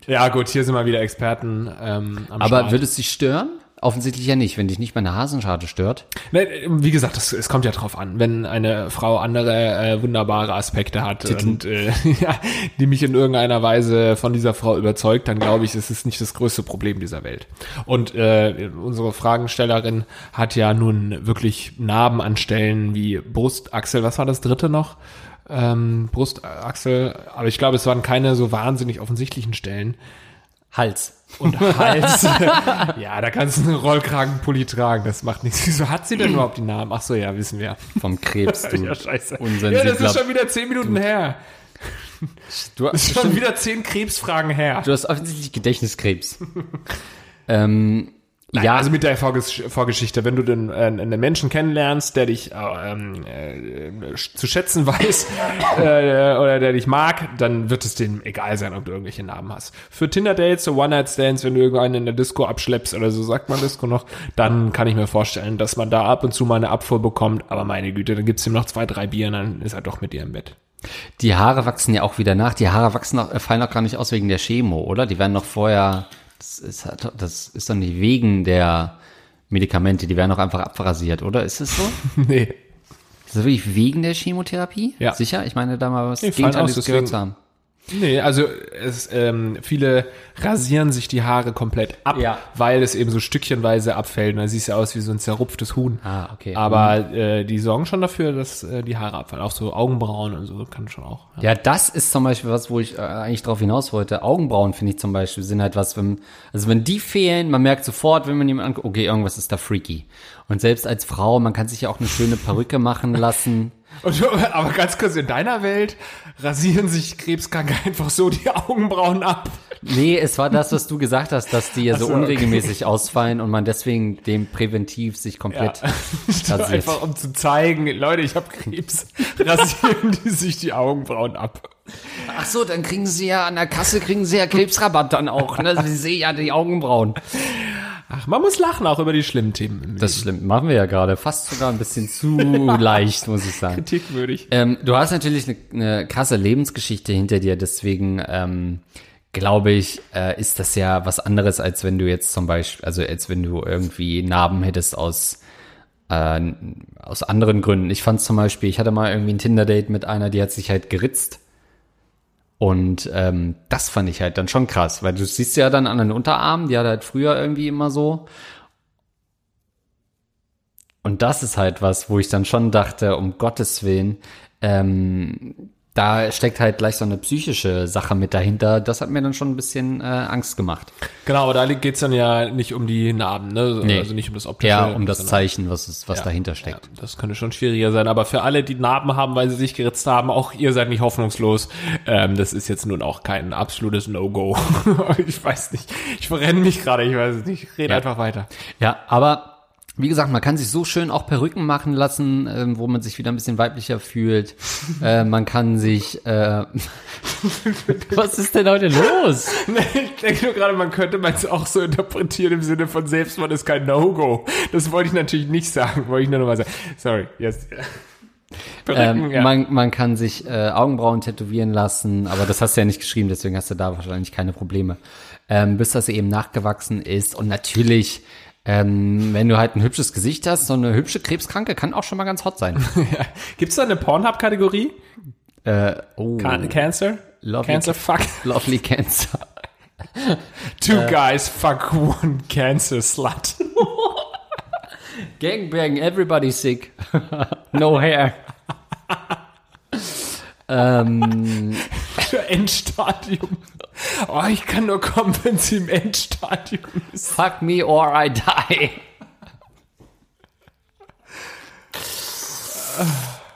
ich. Ja, gut, hier sind wir wieder Experten ähm, am Aber Start. würde es dich stören? Offensichtlich ja nicht, wenn dich nicht meine Hasenscharte stört. Ne, wie gesagt, das, es kommt ja drauf an, wenn eine Frau andere äh, wunderbare Aspekte hat und äh, ja, die mich in irgendeiner Weise von dieser Frau überzeugt, dann glaube ich, es ist nicht das größte Problem dieser Welt. Und äh, unsere Fragenstellerin hat ja nun wirklich Narben an Stellen wie Brustachsel, was war das dritte noch? Ähm, Brustachsel, aber ich glaube, es waren keine so wahnsinnig offensichtlichen Stellen. Hals. Und Hals. ja, da kannst du einen Rollkragenpulli tragen, das macht nichts. Wieso hat sie denn überhaupt die Namen? Ach so, ja, wissen wir. Vom Krebs, du. Ja, scheiße. Ja, das ist schon wieder zehn Minuten her. du, Das ist schon wieder zehn Krebsfragen her. du hast offensichtlich Gedächtniskrebs. ähm, Nein, ja, also mit der Vorges Vorgeschichte, wenn du den, äh, einen Menschen kennenlernst, der dich äh, ähm, äh, zu schätzen weiß äh, oder der dich mag, dann wird es dem egal sein, ob du irgendwelche Namen hast. Für Tinder-Dates, so One-Night-Stands, wenn du irgendeinen in der Disco abschleppst oder so, sagt man Disco noch, dann kann ich mir vorstellen, dass man da ab und zu mal eine Abfuhr bekommt, aber meine Güte, dann gibt's ihm noch zwei, drei Bier und dann ist er doch mit dir im Bett. die Haare wachsen ja auch wieder nach. Die Haare wachsen noch, äh, fallen doch gar nicht aus wegen der Chemo, oder? Die werden noch vorher, das ist, halt- das ist doch nicht wegen der Medikamente, die werden auch einfach abrasiert, oder? Ist es so? nee. Ist das wirklich wegen der Chemotherapie? Ja. Sicher? Ich meine, da mal was Nee, aus, Gegenteiliges gehört zu haben. Nee, also es, ähm, viele rasieren sich die Haare komplett ab, Ja. weil es eben so stückchenweise abfällt. Und dann siehst du aus wie so ein zerrupftes Huhn. Ah, okay. Aber äh, die sorgen schon dafür, dass äh, die Haare abfallen. Auch so Augenbrauen und so kann schon auch. Ja. Ja, das ist zum Beispiel was, wo ich äh, eigentlich drauf hinaus wollte. Augenbrauen finde ich zum Beispiel sind halt was, wenn, also wenn die fehlen, man merkt sofort, wenn man jemanden anguckt, okay, irgendwas ist da freaky. Und selbst als Frau, man kann sich ja auch eine schöne Perücke machen lassen. Und, aber ganz kurz, in deiner Welt rasieren sich Krebskranke einfach so die Augenbrauen ab. Nee, es war das, was du gesagt hast, dass die ja so, so, okay. unregelmäßig ausfallen und man deswegen dem präventiv sich komplett rasiert. Einfach um zu zeigen, Leute, ich habe Krebs, rasieren die sich die Augenbrauen ab. Ach so, dann kriegen sie ja an der Kasse kriegen sie ja Krebsrabatt dann auch, ne? Sie sehen ja die Augenbrauen. Ach, man muss lachen auch über die schlimmen Themen. Das stimmt, machen wir ja gerade. Fast sogar ein bisschen zu leicht, muss ich sagen. Kritikwürdig. Ähm, du hast natürlich eine, eine krasse Lebensgeschichte hinter dir, deswegen ähm, glaube ich, äh, ist das ja was anderes, als wenn du jetzt zum Beispiel, also als wenn du irgendwie Narben hättest aus äh, aus anderen Gründen. Ich fand zum Beispiel, ich hatte mal irgendwie ein Tinder-Date mit einer, die hat sich halt geritzt. Und ähm, das fand ich halt dann schon krass, weil du siehst ja dann an den Unterarmen, die hat halt früher irgendwie immer so. Und das ist halt was, wo ich dann schon dachte, um Gottes Willen, ähm, da steckt halt gleich so eine psychische Sache mit dahinter. Das hat mir dann schon ein bisschen äh, Angst gemacht. Genau, aber da geht's dann ja nicht um die Narben, ne? Nee. Also nicht um das optische. Ja, um das Zeichen, was, es, was Ja, dahinter steckt. Ja, das könnte schon schwieriger sein. Aber für alle, die Narben haben, weil sie sich geritzt haben, auch ihr seid nicht hoffnungslos. Ähm, das ist jetzt nun auch kein absolutes No-Go. ich weiß nicht. Ich verrenne mich gerade, ich weiß es nicht. Ich rede Ja. einfach weiter. Ja, aber wie gesagt, man kann sich so schön auch Perücken machen lassen, ähm, wo man sich wieder ein bisschen weiblicher fühlt. äh, man kann sich. Äh, was ist denn heute los? ich denke nur gerade, man könnte man es auch so interpretieren im Sinne von Selbstmord ist kein No-Go. Das wollte ich natürlich nicht sagen, wollte ich nur noch mal sagen. Sorry, yes. Perücken, Ähm, ja. man, man kann sich äh, Augenbrauen tätowieren lassen, aber das hast du ja nicht geschrieben, deswegen hast du da wahrscheinlich keine Probleme. Ähm, bis das eben nachgewachsen ist. Und natürlich, ähm, wenn du halt ein hübsches Gesicht hast, so eine hübsche Krebskranke kann auch schon mal ganz hot sein. Gibt's da eine Pornhub-Kategorie? äh, oh, Can Cancer? Lovely Cancer fuck. Lovely Cancer. Two guys fuck one cancer slut. Gangbang, everybody sick. no hair. ähm, Endstadium. Oh, ich kann nur kommen, wenn sie im Endstadium ist. fuck me or I die.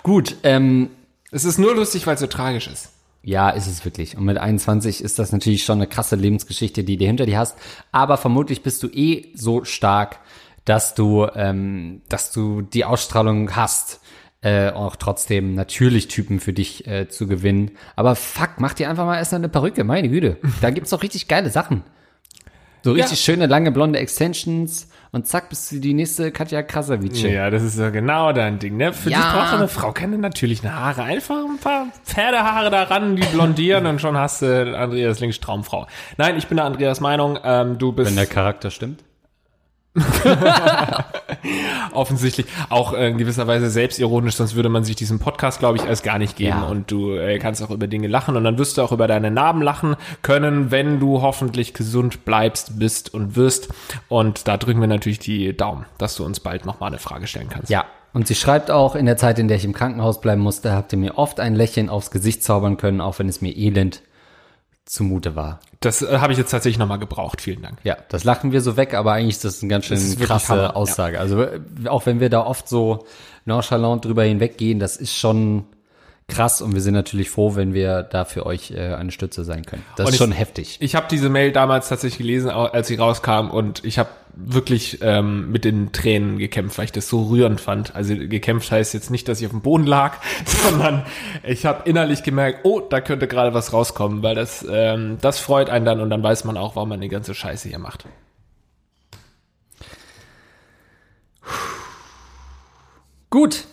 Gut, ähm, Es ist nur lustig, weil es so tragisch ist. Ja, ist es wirklich. Und mit 21 ist das natürlich schon eine krasse Lebensgeschichte, die du hinter dir hast. Aber vermutlich bist du eh so stark, dass du, ähm, dass du die Ausstrahlung hast, äh, auch trotzdem natürlich Typen für dich äh, zu gewinnen. Aber fuck, mach dir einfach mal erst eine Perücke, meine Güte. Da gibt's doch richtig geile Sachen. So richtig schöne, lange, blonde Extensions und zack, bist du die nächste Katja Krasavice. Ja, das ist ja genau dein Ding, ne? Für Ja. dich braucht eine Frau keine natürlichen Haare. Einfach ein paar Pferdehaare daran, die blondieren und schon hast du Andreas Links Traumfrau. Nein, ich bin der Andreas Meinung, ähm, du bist Wenn der Charakter stimmt. offensichtlich auch äh, in gewisser Weise selbstironisch, sonst würde man sich diesen Podcast, glaube ich, erst gar nicht geben. Ja. Und du äh, kannst auch über Dinge lachen und dann wirst du auch über deine Narben lachen können, wenn du hoffentlich gesund bleibst, bist und wirst. Und da drücken wir natürlich die Daumen, dass du uns bald nochmal eine Frage stellen kannst. Ja, und sie schreibt auch, in der Zeit, in der ich im Krankenhaus bleiben musste, habt ihr mir oft ein Lächeln aufs Gesicht zaubern können, auch wenn es mir elend zumute war. Das äh, habe ich jetzt tatsächlich nochmal gebraucht. Vielen Dank. Ja, das lachen wir so weg, aber eigentlich ist das eine ganz schön krasse Hammer, ja. Aussage. Also äh, auch wenn wir da oft so nonchalant drüber hinweggehen, das ist schon krass und wir sind natürlich froh, wenn wir da für euch äh, eine Stütze sein können. Das Und ist ich- schon heftig. Ich habe diese Mail damals tatsächlich gelesen, als sie rauskam und ich habe wirklich ähm, mit den Tränen gekämpft, weil ich das so rührend fand. Also gekämpft heißt jetzt nicht, dass ich auf dem Boden lag, sondern ich habe innerlich gemerkt, oh, da könnte gerade was rauskommen, weil das ähm, das freut einen dann und dann weiß man auch, warum man die ganze Scheiße hier macht. Gut.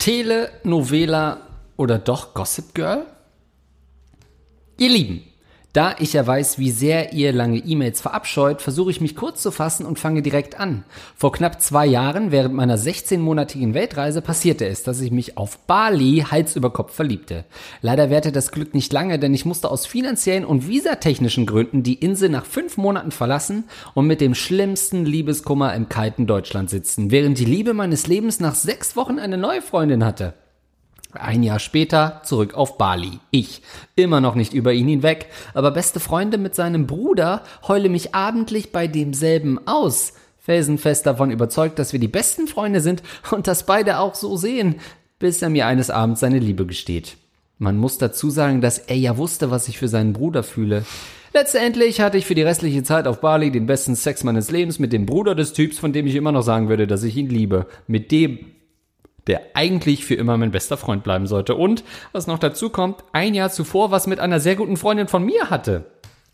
Telenovela oder doch Gossip Girl? Ihr Lieben, Da ich ja weiß, wie sehr ihr lange E-Mails verabscheut, versuche ich mich kurz zu fassen und fange direkt an. Vor knapp zwei Jahren, während meiner 16-monatigen Weltreise, passierte es, dass ich mich auf Bali Hals über Kopf verliebte. Leider währte das Glück nicht lange, denn ich musste aus finanziellen und visatechnischen Gründen die Insel nach fünf Monaten verlassen und mit dem schlimmsten Liebeskummer im kalten Deutschland sitzen, während die Liebe meines Lebens nach sechs Wochen eine neue Freundin hatte. Ein Jahr später zurück auf Bali. Ich, immer noch nicht über ihn hinweg, aber beste Freunde mit seinem Bruder heule mich abendlich bei demselben aus. Felsenfest davon überzeugt, dass wir die besten Freunde sind und das beide auch so sehen, bis er mir eines Abends seine Liebe gesteht. Man muss dazu sagen, dass er ja wusste, was ich für seinen Bruder fühle. Letztendlich hatte ich für die restliche Zeit auf Bali den besten Sex meines Lebens mit dem Bruder des Typs, von dem ich immer noch sagen würde, dass ich ihn liebe. Mit dem der eigentlich für immer mein bester Freund bleiben sollte. Und, was noch dazu kommt, ein Jahr zuvor was mit einer sehr guten Freundin von mir hatte.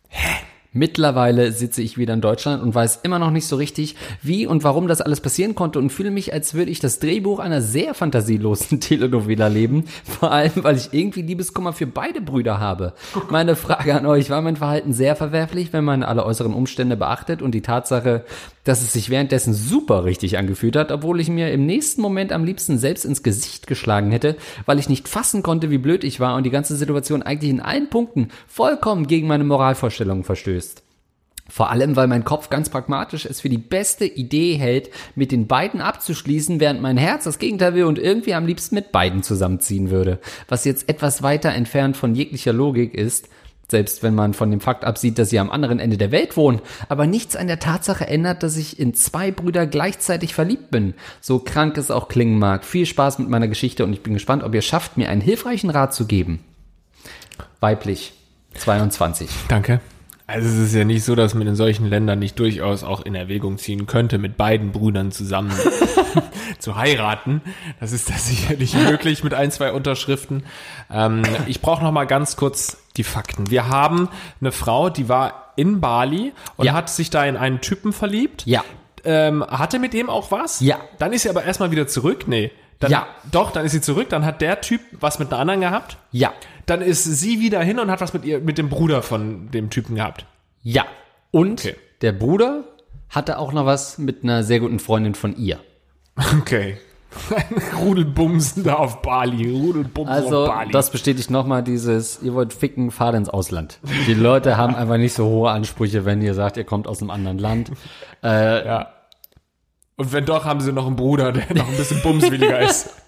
Hä? Mittlerweile sitze ich wieder in Deutschland und weiß immer noch nicht so richtig, wie und warum das alles passieren konnte und fühle mich, als würde ich das Drehbuch einer sehr fantasielosen Telenovela leben. Vor allem, weil ich irgendwie Liebeskummer für beide Brüder habe. Meine Frage an euch, war mein Verhalten sehr verwerflich, wenn man alle äußeren Umstände beachtet und die Tatsache, dass es sich währenddessen super richtig angefühlt hat, obwohl ich mir im nächsten Moment am liebsten selbst ins Gesicht geschlagen hätte, weil ich nicht fassen konnte, wie blöd ich war und die ganze Situation eigentlich in allen Punkten vollkommen gegen meine Moralvorstellungen verstößt. Vor allem, weil mein Kopf ganz pragmatisch es für die beste Idee hält, mit den beiden abzuschließen, während mein Herz das Gegenteil will und irgendwie am liebsten mit beiden zusammenziehen würde. Was jetzt etwas weiter entfernt von jeglicher Logik ist, selbst wenn man von dem Fakt absieht, dass sie am anderen Ende der Welt wohnen, aber nichts an der Tatsache ändert, dass ich in zwei Brüder gleichzeitig verliebt bin. So krank es auch klingen mag. Viel Spaß mit meiner Geschichte und ich bin gespannt, ob ihr schafft, mir einen hilfreichen Rat zu geben. Weiblich, 22. Danke. Also es ist ja nicht so, dass man in solchen Ländern nicht durchaus auch in Erwägung ziehen könnte, mit beiden Brüdern zusammen zu heiraten. Das ist da sicherlich möglich mit ein, zwei Unterschriften. Ähm, ich brauche noch mal ganz kurz die Fakten. Wir haben eine Frau, die war in Bali und Ja. hat sich da in einen Typen verliebt. Ja. Ähm, hatte mit dem auch was? Ja. Dann ist sie aber erstmal wieder zurück. Nee. Dann, Ja. Doch, dann ist sie zurück. Dann hat der Typ was mit einer anderen gehabt. Ja. Dann ist sie wieder hin und hat was mit ihr, mit dem Bruder von dem Typen gehabt. Ja. Und Okay. der Bruder hatte auch noch was mit einer sehr guten Freundin von ihr. Okay. Rudelbumsen da auf Bali. Rudelbumsen Also, auf Bali. das bestätigt nochmal dieses, ihr wollt ficken, fahrt ins Ausland. Die Leute haben einfach nicht so hohe Ansprüche, wenn ihr sagt, ihr kommt aus einem anderen Land. ja. Und wenn doch, haben sie noch einen Bruder, der noch ein bisschen bumswilliger ist.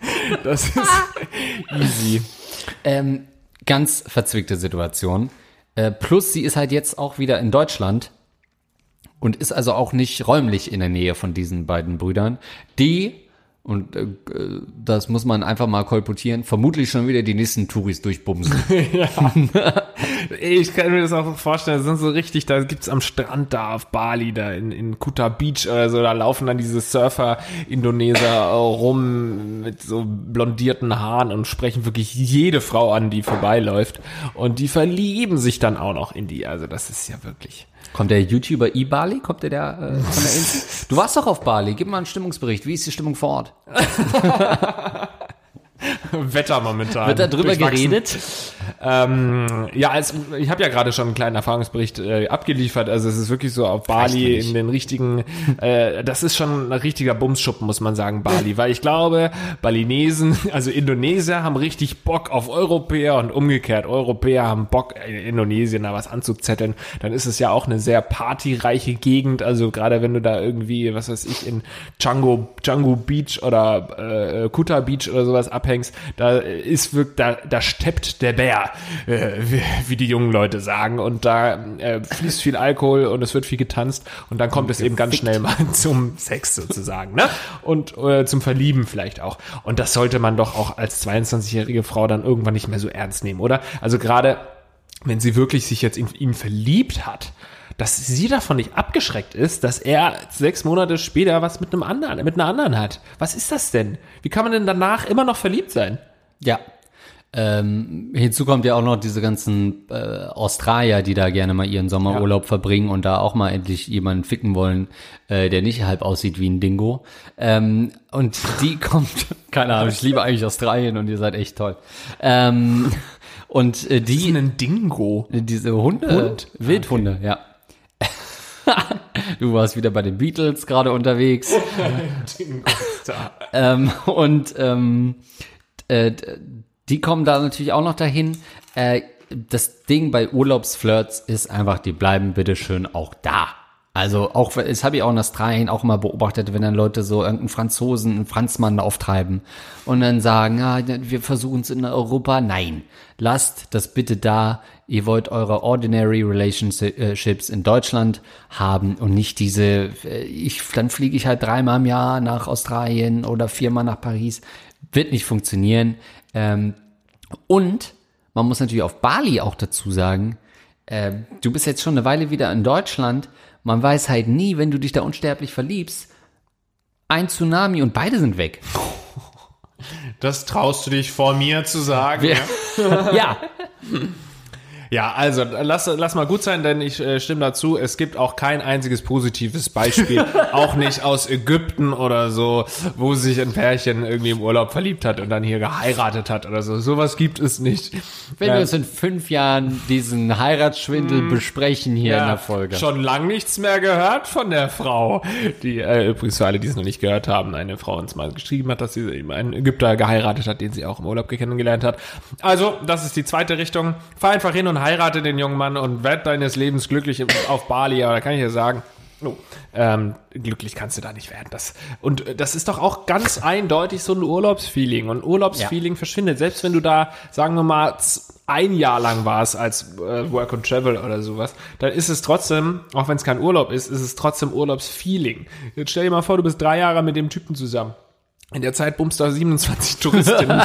Das ist easy. Ähm, ganz verzwickte Situation. Äh, plus, sie ist halt jetzt auch wieder in Deutschland und ist also auch nicht räumlich in der Nähe von diesen beiden Brüdern, die, und äh, das muss man einfach mal kolportieren, vermutlich schon wieder die nächsten Touris durchbumsen. Ich kann mir das auch vorstellen, das sind so richtig, da gibt's am Strand da auf Bali, da in, in Kuta Beach oder so, da laufen dann diese Surfer-Indoneser rum mit so blondierten Haaren und sprechen wirklich jede Frau an, die vorbeiläuft. Und die verlieben sich dann auch noch in die. Also das ist ja wirklich. Kommt der YouTuber eBali? Kommt der da äh, von der Insel? Du warst doch auf Bali. Gib mal einen Stimmungsbericht. Wie ist die Stimmung vor Ort? Wetter momentan. Wird da drüber geredet? Ähm, ja, als, ich habe ja gerade schon einen kleinen Erfahrungsbericht äh, abgeliefert. Also es ist wirklich so auf Bali in den richtigen, äh, das ist schon ein richtiger Bumsschuppen, muss man sagen, Bali. Weil ich glaube, Balinesen, also Indonesier haben richtig Bock auf Europäer und umgekehrt. Europäer haben Bock, in Indonesien da was anzuzetteln. Dann ist es ja auch eine sehr partyreiche Gegend. Also gerade wenn du da irgendwie, was weiß ich, in Django, Django Beach oder äh, Kuta Beach oder sowas abhängst, da ist wirklich, da, da steppt der Bär, äh, wie, wie die jungen Leute sagen. Und da äh, fließt viel Alkohol und es wird viel getanzt und dann kommt es eben ganz schnell mal zum Sex sozusagen, ne? Und äh, zum Verlieben vielleicht auch. Und das sollte man doch auch als 22-jährige Frau dann irgendwann nicht mehr so ernst nehmen, oder? Also gerade wenn sie wirklich sich jetzt in ihn verliebt hat, dass sie davon nicht abgeschreckt ist, dass er sechs Monate später was mit einem anderen, mit einer anderen hat. Was ist das denn? Wie kann man denn danach immer noch verliebt sein? Ja. Ähm, hinzu kommt ja auch noch diese ganzen äh, Australier, die da gerne mal ihren Sommerurlaub verbringen und da auch mal endlich jemanden ficken wollen, äh, der nicht halb aussieht wie ein Dingo. Ähm, und die kommt, keine Ahnung, ich liebe eigentlich Australien und ihr seid echt toll. Ähm, Und äh, die, ein Dingo. diese Hunde, Hund? Wildhunde, ja. Du warst wieder bei den Beatles gerade unterwegs. Ähm, und ähm, äh, die kommen da natürlich auch noch dahin. Äh, das Ding bei Urlaubsflirts ist einfach, die bleiben bitteschön auch da. Also auch, das habe ich auch in Australien auch mal beobachtet, wenn dann Leute so irgendeinen Franzosen, einen Franzmann auftreiben und dann sagen, ja, wir versuchen es in Europa. Nein, lasst das bitte da. Ihr wollt eure ordinary relationships in Deutschland haben und nicht diese, äh, ich, dann fliege ich halt dreimal im Jahr nach Australien oder viermal nach Paris. Wird nicht funktionieren. Ähm, und man muss natürlich auf Bali auch dazu sagen, äh, du bist jetzt schon eine Weile wieder in Deutschland. Man weiß halt nie, wenn du dich da unsterblich verliebst, ein Tsunami und beide sind weg. Das traust du dich vor mir zu sagen. Ja, ja, ja also lass, lass mal gut sein, denn ich äh, stimme dazu. Es gibt auch kein einziges positives Beispiel, auch nicht aus Ägypten oder so, wo sich ein Pärchen irgendwie im Urlaub verliebt hat und dann hier geheiratet hat oder so. Sowas gibt es nicht. wenn Ja. wir uns in fünf Jahren diesen Heiratsschwindel besprechen hier in der Folge. Schon lang nichts mehr gehört von der Frau, die äh, übrigens für alle, die es noch nicht gehört haben, eine Frau uns mal geschrieben hat, dass sie eben einen Ägypter geheiratet hat, den sie auch im Urlaub kennengelernt hat. Also, das ist die zweite Richtung. Fahr einfach hin und heirate den jungen Mann und werd deines Lebens glücklich auf Bali. Aber da kann ich dir sagen, oh, ähm, glücklich kannst du da nicht werden. Das, und äh, das ist doch auch ganz eindeutig so ein Urlaubsfeeling. Und Urlaubsfeeling verschwindet. Selbst wenn du da, sagen wir mal, ein Jahr lang warst als äh, Work and Travel oder sowas, dann ist es trotzdem, auch wenn es kein Urlaub ist, ist es trotzdem Urlaubsfeeling. Jetzt stell dir mal vor, du bist drei Jahre mit dem Typen zusammen. In der Zeit bummst du 27 Touristinnen,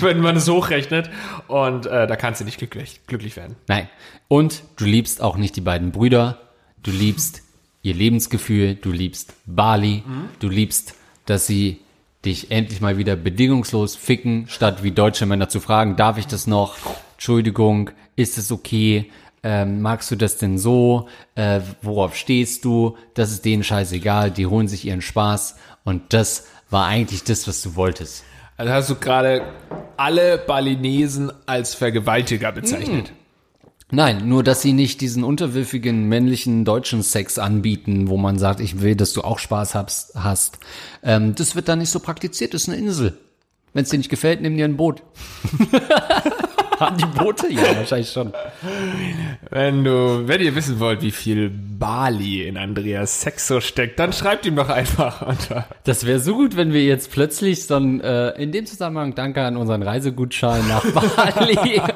wenn man es hochrechnet. Und äh, da kannst du nicht glücklich, glücklich werden. Nein. Und du liebst auch nicht die beiden Brüder. Du liebst ihr Lebensgefühl. Du liebst Bali. Du liebst, dass sie dich endlich mal wieder bedingungslos ficken, statt wie deutsche Männer zu fragen, darf ich das noch? Entschuldigung, ist es okay? Ähm, magst du das denn so? Äh, worauf stehst du? Das ist denen scheißegal. Die holen sich ihren Spaß. Und das war eigentlich das, was du wolltest. Also hast du gerade alle Balinesen als Vergewaltiger bezeichnet. Nein, nur dass sie nicht diesen unterwürfigen männlichen deutschen Sex anbieten, wo man sagt, ich will, dass du auch Spaß hast. hast. Ähm, das wird da nicht so praktiziert, das ist eine Insel. Wenn es dir nicht gefällt, nimm dir ein Boot. Haben die Boote? Ja, wahrscheinlich schon. Wenn du, wenn ihr wissen wollt, wie viel Bali in Andreas Sexo steckt, dann schreibt ihm doch einfach unter. Das wäre so gut, wenn wir jetzt plötzlich so ein, äh, in dem Zusammenhang danke an unseren Reisegutschein nach Bali.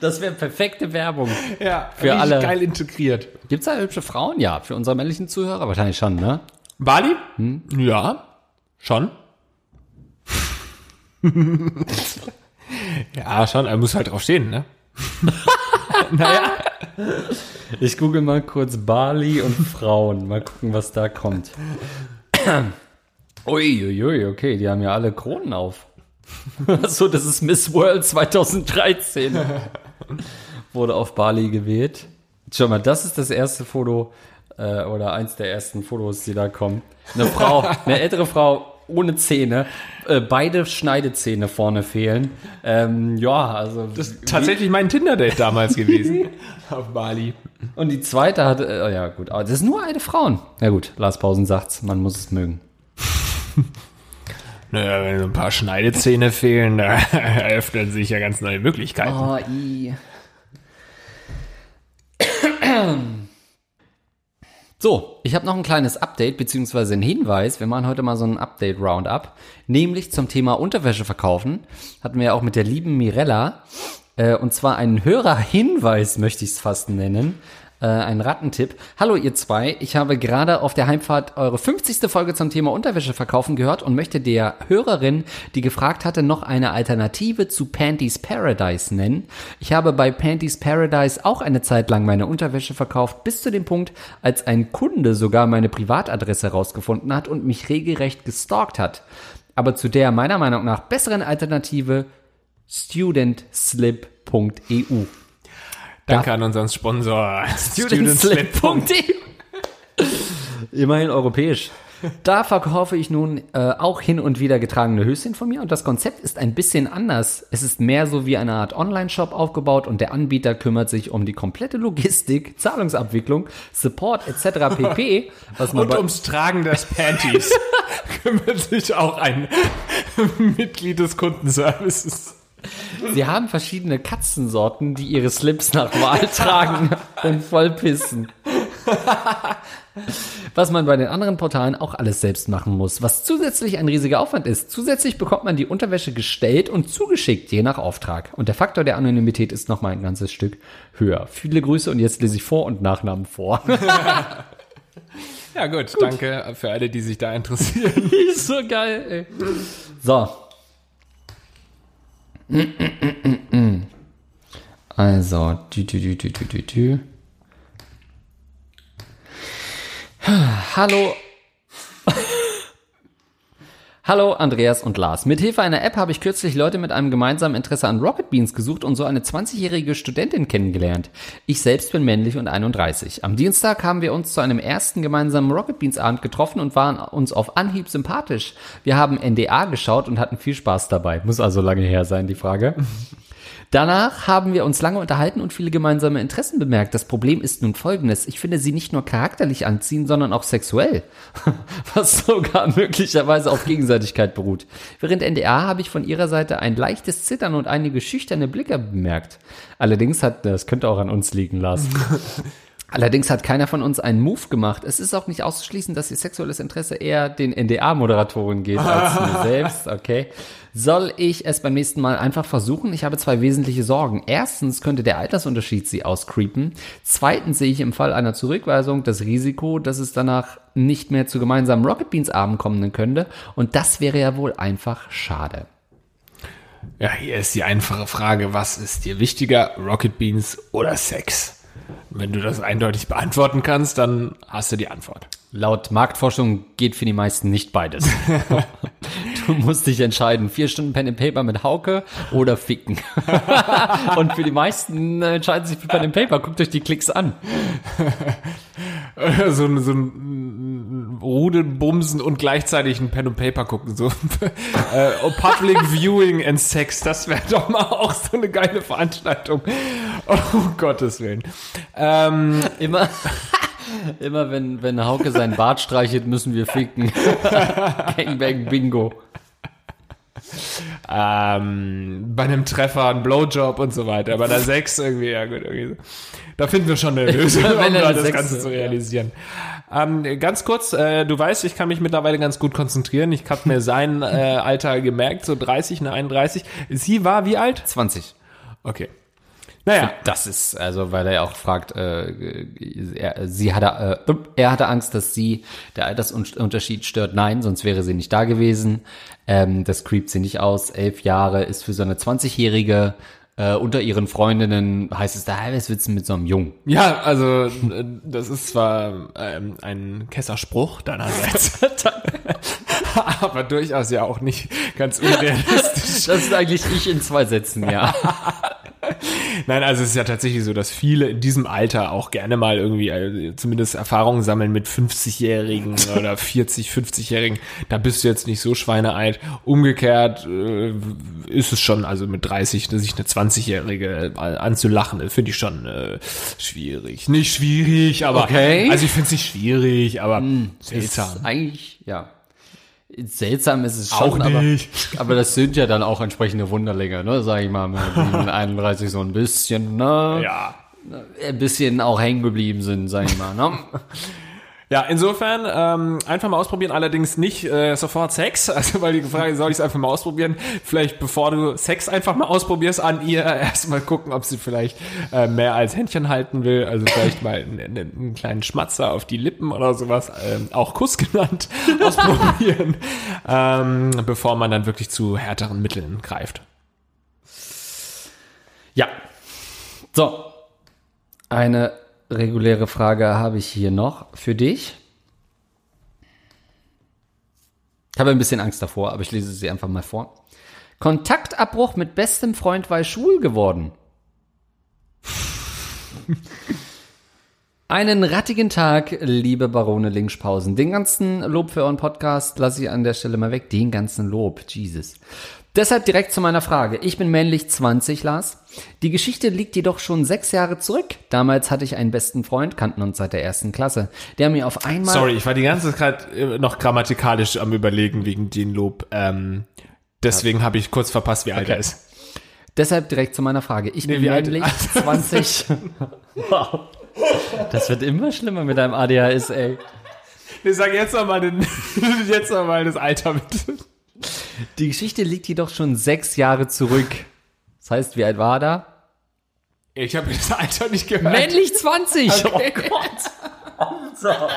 Das wäre perfekte Werbung. Ja, Für alle. geil integriert. Gibt's da hübsche Frauen? Ja, für unsere männlichen Zuhörer wahrscheinlich schon, ne? Bali? Ja, schon. ja, schon. Er muss halt drauf stehen, ne? naja. Ich google mal kurz Bali und Frauen. Mal gucken, was da kommt. Uiuiui, okay, die haben ja alle Kronen auf. so, das ist Miss World 2013. Wurde auf Bali gewählt. Schau mal, das ist das erste Foto äh, oder eins der ersten Fotos, die da kommen. Eine Frau, eine ältere Frau ohne Zähne, äh, beide Schneidezähne vorne fehlen. Ähm, ja, also Das ist tatsächlich mein Tinder-Date damals gewesen. Auf Bali. Und die zweite hat, äh, ja gut, aber das ist nur eine Frauen. Ja gut, Lars Pausen sagt's, man muss es mögen. Naja, wenn so ein paar Schneidezähne fehlen, da eröffnen sich ja ganz neue Möglichkeiten. Oh, i. So, ich habe noch ein kleines Update beziehungsweise einen Hinweis. Wir machen heute mal so ein Update-Roundup, nämlich zum Thema Unterwäsche verkaufen. Hatten wir ja auch mit der lieben Mirella. Äh, und zwar einen Hörerhinweis, möchte ich es fast nennen. Äh, ein Rattentipp. Hallo ihr zwei, ich habe gerade auf der Heimfahrt eure 50. Folge zum Thema Unterwäsche verkaufen gehört und möchte der Hörerin, die gefragt hatte, noch eine Alternative zu Panties Paradise nennen. Ich habe bei Panties Paradise auch eine Zeit lang meine Unterwäsche verkauft, bis zu dem Punkt, als ein Kunde sogar meine Privatadresse herausgefunden hat und mich regelrecht gestalkt hat. Aber zu der meiner Meinung nach besseren Alternative studentslip.eu. Danke an unseren Sponsor studentslip.eu. Immerhin europäisch. Da verkaufe ich nun äh, auch hin und wieder getragene Höschen von mir und das Konzept ist ein bisschen anders. Es ist mehr so wie eine Art Online-Shop aufgebaut und der Anbieter kümmert sich um die komplette Logistik, Zahlungsabwicklung, Support etc. pp. Was man Und ums Tragen des Panties kümmert sich auch ein Mitglied des Kundenservices. Sie haben verschiedene Katzensorten, die ihre Slips nach Wahl tragen und voll pissen. Was man bei den anderen Portalen auch alles selbst machen muss, was zusätzlich ein riesiger Aufwand ist. Zusätzlich bekommt man die Unterwäsche gestellt und zugeschickt, je nach Auftrag. Und der Faktor der Anonymität ist nochmal ein ganzes Stück höher. Viele Grüße und jetzt lese ich Vor- und Nachnamen vor. Ja gut, danke für alle, die sich da interessieren. ist so geil, ey. So. Also, dü, dü, dü. Hallo. Hallo Andreas und Lars. Mithilfe einer App habe ich kürzlich Leute mit einem gemeinsamen Interesse an Rocket Beans gesucht und so eine 20-jährige Studentin kennengelernt. Ich selbst bin männlich und 31. Am Dienstag haben wir uns zu einem ersten gemeinsamen Rocket Beans Abend getroffen und waren uns auf Anhieb sympathisch. Wir haben NDA geschaut und hatten viel Spaß dabei. Muss also lange her sein, die Frage. Danach haben wir uns lange unterhalten und viele gemeinsame Interessen bemerkt. Das Problem ist nun folgendes. Ich finde sie nicht nur charakterlich anziehend, sondern auch sexuell. Was sogar möglicherweise auf Gegenseitigkeit beruht. Während NDA habe ich von ihrer Seite ein leichtes Zittern und einige schüchterne Blicke bemerkt. Allerdings hat, das könnte auch an uns liegen, Lars. Allerdings hat keiner von uns einen Move gemacht. Es ist auch nicht auszuschließen, dass ihr sexuelles Interesse eher den NDA-Moderatoren geht als mir selbst. Okay. Soll ich es beim nächsten Mal einfach versuchen? Ich habe zwei wesentliche Sorgen. Erstens könnte der Altersunterschied sie auscreepen. Zweitens sehe ich im Fall einer Zurückweisung das Risiko, dass es danach nicht mehr zu gemeinsamen Rocket Beans Abend kommen könnte. Und das wäre ja wohl einfach schade. Ja, hier ist die einfache Frage, was ist dir wichtiger, Rocket Beans oder Sex? Wenn du das eindeutig beantworten kannst, dann hast du die Antwort. Laut Marktforschung geht für die meisten nicht beides. du musst dich entscheiden, vier Stunden Pen and Paper mit Hauke oder Ficken. Und für die meisten entscheiden sich für Pen and Paper. Guckt euch die Klicks an. so, ein- so ein Rudelbumsen und gleichzeitig ein Pen und Paper gucken. So äh, Public Viewing and Sex, das wäre doch mal auch so eine geile Veranstaltung. Oh Gottes Willen. Ähm, Immer, immer wenn, wenn Hauke seinen Bart streichelt, müssen wir ficken. Gangbang Bingo. ähm, bei einem Treffer ein Blowjob und so weiter. Bei der Sex irgendwie, ja gut, irgendwie. Da finden wir schon eine Lösung, um das Ganze zu ja. Ähm, ganz kurz, äh, du weißt, ich kann mich mittlerweile ganz gut konzentrieren. Ich habe mir sein äh, Alter gemerkt, so 30, ne 31. Sie war wie alt? 20. Okay. Naja, Das ist, also, weil er ja auch fragt, äh, er, sie hatte, äh, er hatte Angst, dass sie, der Altersunterschied stört. Nein, sonst wäre sie nicht da gewesen. Ähm, das creept sie nicht aus. Elf Jahre ist für so eine 20-Jährige, äh, unter ihren Freundinnen heißt es, da was willst du mit so einem Jungen? ja, also äh, das ist zwar ähm, ein Kesserspruch deinerseits, aber durchaus ja auch nicht ganz unrealistisch. Das ist eigentlich ich in zwei Sätzen, ja. Nein, also es ist ja tatsächlich so, dass viele in diesem Alter auch gerne mal irgendwie äh, zumindest Erfahrungen sammeln mit 50-Jährigen oder 40, 50-Jährigen. Da bist du jetzt nicht so schweinealt. Umgekehrt äh, ist es schon, also mit 30, sich eine 20-Jährige äh, anzulachen, finde ich schon äh, schwierig. Nicht schwierig, aber Okay. also ich finde es nicht schwierig, aber Ist seltsam. eigentlich, ja. Seltsam ist es schon, Auch aber, nicht. aber das sind ja dann auch entsprechende Wunderlinge, ne, sag ich mal, mit 31 so ein bisschen, ne, Ja. ein bisschen auch hängen geblieben sind, sag ich mal, ne. Ja, insofern ähm, einfach mal ausprobieren, allerdings nicht äh, sofort Sex, also weil die Frage ist, soll ich es einfach mal ausprobieren? Vielleicht bevor du Sex einfach mal ausprobierst an ihr, erstmal gucken, ob sie vielleicht äh, mehr als Händchen halten will, also vielleicht mal einen, einen, einen kleinen Schmatzer auf die Lippen oder sowas, ähm, auch Kuss genannt, ausprobieren, ähm, bevor man dann wirklich zu härteren Mitteln greift. Ja. So. Eine reguläre Frage habe ich hier noch für dich. Ich habe ein bisschen Angst davor, aber ich lese sie einfach mal vor. Kontaktabbruch mit bestem Freund war schwul geworden. Einen rattigen Tag, liebe Barone Linkspausen. Den ganzen Lob für euren Podcast lasse ich an der Stelle mal weg. Den ganzen Lob, Jesus. Deshalb direkt zu meiner Frage. Ich bin männlich 20, Lars. Die Geschichte liegt jedoch schon sechs Jahre zurück. Damals hatte ich einen besten Freund, kannten uns seit der ersten Klasse, der mir auf einmal... Sorry, ich war die ganze Zeit äh, noch grammatikalisch am überlegen wegen den Lob. Ähm, deswegen habe ich kurz verpasst, wie alt er ist. Deshalb direkt zu meiner Frage. Ich bin wie alt- männlich 20. wow. Das wird immer schlimmer mit deinem ADHS, ey. Nee, sag jetzt noch mal, den, jetzt noch mal das Alter bitte. Die Geschichte liegt jedoch schon sechs Jahre zurück. Das heißt, wie alt war er da? Ich habe das Alter nicht gehört. Männlich 20! Okay. Oh Gott!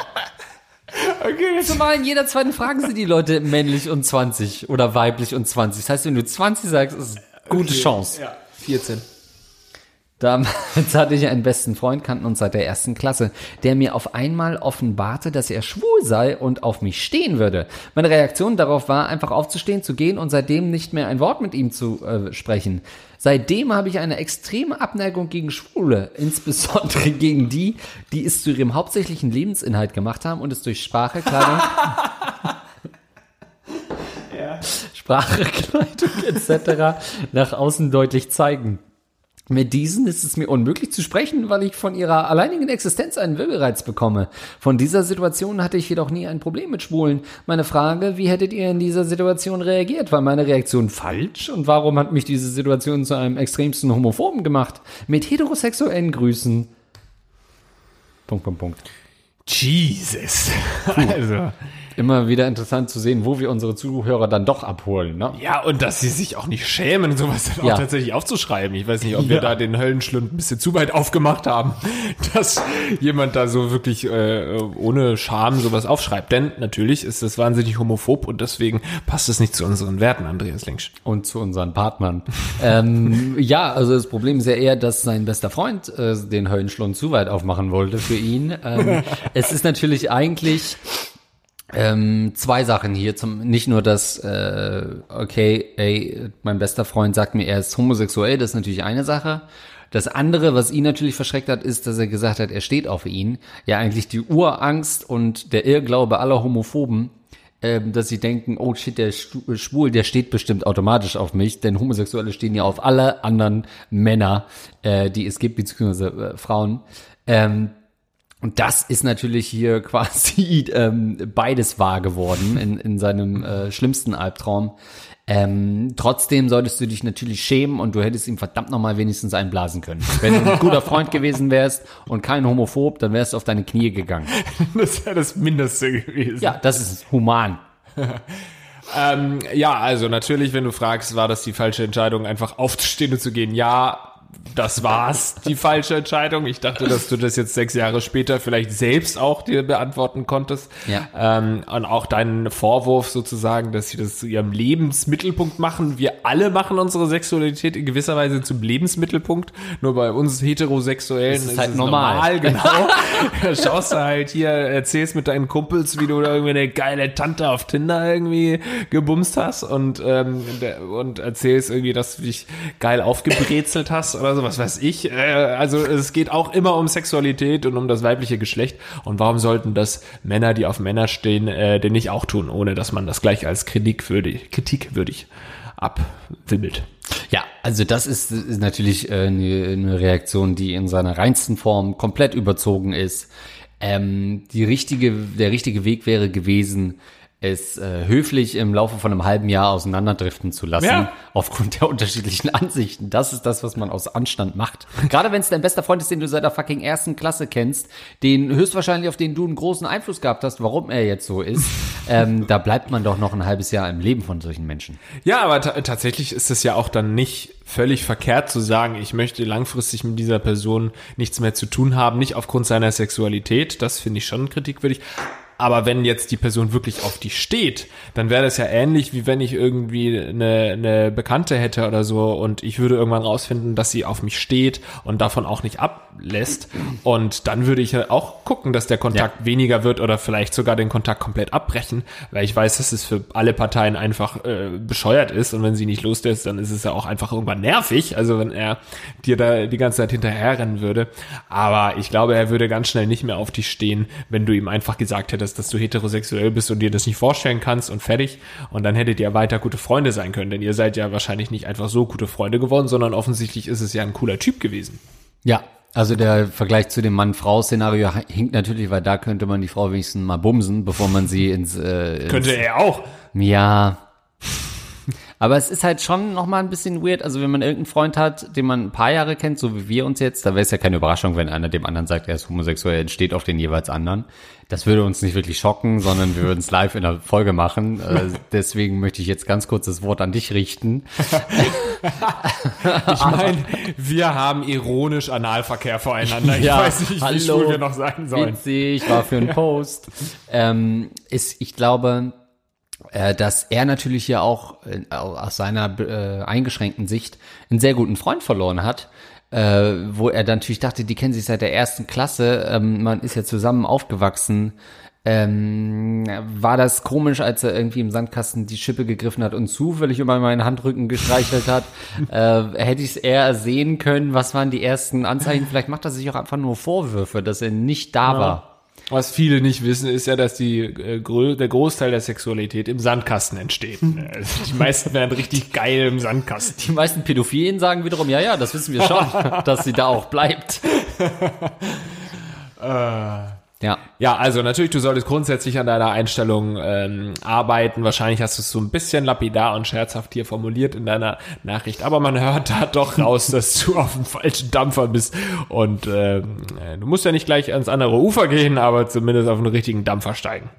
Okay, Zumal in jeder zweiten Frage sind die Leute männlich und 20 oder weiblich und 20. Das heißt, wenn du 20 sagst, ist es eine gute Chance. Ja, 14. Damals hatte ich einen besten Freund, kannten uns seit der ersten Klasse, der mir auf einmal offenbarte, dass er schwul sei und auf mich stehen würde. Meine Reaktion darauf war, einfach aufzustehen, zu gehen und seitdem nicht mehr ein Wort mit ihm zu äh, sprechen. Seitdem habe ich eine extreme Abneigung gegen Schwule, insbesondere gegen die, die es zu ihrem hauptsächlichen Lebensinhalt gemacht haben und es durch Sprache, Kleidung, Sprache, Kleidung etc. nach außen deutlich zeigen. Mit diesen ist es mir unmöglich zu sprechen, weil ich von ihrer alleinigen Existenz einen Würgereiz bekomme. Von dieser Situation hatte ich jedoch nie ein Problem mit Schwulen. Meine Frage, wie hättet ihr in dieser Situation reagiert? War meine Reaktion falsch? Und warum hat mich diese Situation zu einem extremsten Homophoben gemacht? Mit heterosexuellen Grüßen. Punkt, Punkt, Punkt. Jesus. Also. Immer wieder interessant zu sehen, wo wir unsere Zuhörer dann doch abholen. Ne? Ja, und dass sie sich auch nicht schämen, sowas dann Ja. auch tatsächlich aufzuschreiben. Ich weiß nicht, ob wir Ja. da den Höllenschlund ein bisschen zu weit aufgemacht haben, dass jemand da so wirklich äh, ohne Scham sowas aufschreibt. Denn natürlich ist das wahnsinnig homophob und deswegen passt es nicht zu unseren Werten, Andreas Linksch. und zu unseren Partnern. ähm, ja, also das Problem ist ja eher, dass sein bester Freund äh, den Höllenschlund zu weit aufmachen wollte für ihn. Ähm, es ist natürlich eigentlich ähm, zwei Sachen hier. Zum, nicht nur, dass, äh, okay, ey, mein bester Freund sagt mir, er ist homosexuell, das ist natürlich eine Sache. Das andere, was ihn natürlich verschreckt hat, ist, dass er gesagt hat, er steht auf ihn. Ja, eigentlich die Urangst und der Irrglaube aller Homophoben, ähm, dass sie denken, oh shit, der stu- schwul, der steht bestimmt automatisch auf mich, denn Homosexuelle stehen ja auf alle anderen Männer, äh, die es gibt, beziehungsweise äh, Frauen. Ähm, und das ist natürlich hier quasi ähm, beides wahr geworden in, in seinem äh, schlimmsten Albtraum. Ähm, trotzdem solltest du dich natürlich schämen und du hättest ihm verdammt nochmal wenigstens einblasen können. Wenn du ein guter Freund gewesen wärst und kein Homophob, dann wärst du auf deine Knie gegangen. Das wäre das Mindeste gewesen. Ja, das ist human. Ähm, ja, also natürlich, wenn du fragst, war das die falsche Entscheidung, einfach aufzustehen und zu gehen? Ja, das war's, die falsche Entscheidung. Ich dachte, dass du das jetzt sechs Jahre später vielleicht selbst auch dir beantworten konntest. Ja. Ähm, und auch deinen Vorwurf sozusagen, dass sie das zu ihrem Lebensmittelpunkt machen. Wir alle machen unsere Sexualität in gewisser Weise zum Lebensmittelpunkt. Nur bei uns Heterosexuellen Das ist ist halt es normal. genau. Da schaust du halt hier, erzählst mit deinen Kumpels, wie du da irgendwie eine geile Tante auf Tinder irgendwie gebumst hast und, ähm, und erzählst irgendwie, dass du dich geil aufgebrezelt hast oder so, was weiß ich. Äh, also es geht auch immer um Sexualität und um das weibliche Geschlecht. Und warum sollten das Männer, die auf Männer stehen, äh, denn nicht auch tun, ohne dass man das gleich als kritikwürdig, kritikwürdig abwimmelt? Ja, also das ist, ist natürlich äh, eine, eine Reaktion, die in seiner reinsten Form komplett überzogen ist. Ähm, die richtige, der richtige Weg wäre gewesen, es äh, höflich im Laufe von einem halben Jahr auseinanderdriften zu lassen, Ja. aufgrund der unterschiedlichen Ansichten. Das ist das, was man aus Anstand macht. Gerade wenn es dein bester Freund ist, den du seit der fucking ersten Klasse kennst, den höchstwahrscheinlich auf den du einen großen Einfluss gehabt hast, warum er jetzt so ist, ähm, da bleibt man doch noch ein halbes Jahr im Leben von solchen Menschen. Ja, aber ta tatsächlich ist es ja auch dann nicht völlig verkehrt zu sagen, ich möchte langfristig mit dieser Person nichts mehr zu tun haben, nicht aufgrund seiner Sexualität. Das finde ich schon kritikwürdig. Aber wenn jetzt die Person wirklich auf dich steht, dann wäre das ja ähnlich, wie wenn ich irgendwie eine, eine Bekannte hätte oder so und ich würde irgendwann rausfinden, dass sie auf mich steht und davon auch nicht ablässt. Und dann würde ich ja auch gucken, dass der Kontakt ja. weniger wird oder vielleicht sogar den Kontakt komplett abbrechen, weil ich weiß, dass es für alle Parteien einfach äh, bescheuert ist und wenn sie nicht loslässt, dann ist es ja auch einfach irgendwann nervig. Also wenn er dir da die ganze Zeit hinterherrennen würde. Aber ich glaube, er würde ganz schnell nicht mehr auf dich stehen, wenn du ihm einfach gesagt hättest, dass du heterosexuell bist und dir das nicht vorstellen kannst und fertig. Und dann hättet ihr weiter gute Freunde sein können, denn ihr seid ja wahrscheinlich nicht einfach so gute Freunde geworden, sondern offensichtlich ist es ja ein cooler Typ gewesen. Ja, also der Vergleich zu dem Mann-Frau-Szenario hinkt natürlich, weil da könnte man die Frau wenigstens mal bumsen, bevor man sie ins... Äh, ins könnte er auch. Ja, aber es ist halt schon nochmal ein bisschen weird. Also wenn man irgendeinen Freund hat, den man ein paar Jahre kennt, so wie wir uns jetzt, da wäre es ja keine Überraschung, wenn einer dem anderen sagt, er ist homosexuell, entsteht auf den jeweils anderen. Das würde uns nicht wirklich schocken, sondern wir würden es live in der Folge machen. Äh, deswegen möchte ich jetzt ganz kurz das Wort an dich richten. ich meine, wir haben ironisch Analverkehr voreinander. Ich ja, weiß nicht, wie schwul wir noch sein sollen. Witzig, war für einen Post. Ähm, ist, ich glaube, dass er natürlich ja auch äh, aus seiner äh, eingeschränkten Sicht einen sehr guten Freund verloren hat, äh, wo er dann natürlich dachte, die kennen sich seit der ersten Klasse, ähm, man ist ja zusammen aufgewachsen. Ähm, war das komisch, als er irgendwie im Sandkasten die Schippe gegriffen hat und zufällig über meinen Handrücken gestreichelt hat? äh, hätte ich es eher sehen können? Was waren die ersten Anzeichen? Vielleicht macht er sich auch einfach nur Vorwürfe, dass er nicht da ja. war. Was viele nicht wissen, ist ja, dass die, äh, der Großteil der Sexualität im Sandkasten entsteht. Also die meisten werden richtig geil im Sandkasten. Die meisten Pädophilen sagen wiederum, ja, ja, das wissen wir schon, dass sie da auch bleibt. äh. Ja. Ja, also natürlich, du solltest grundsätzlich an deiner Einstellung ähm, arbeiten. Wahrscheinlich hast du es so ein bisschen lapidar und scherzhaft hier formuliert in deiner Nachricht, aber man hört da doch raus, dass du auf dem falschen Dampfer bist. Und ähm, äh, du musst ja nicht gleich ans andere Ufer gehen, aber zumindest auf den richtigen Dampfer steigen.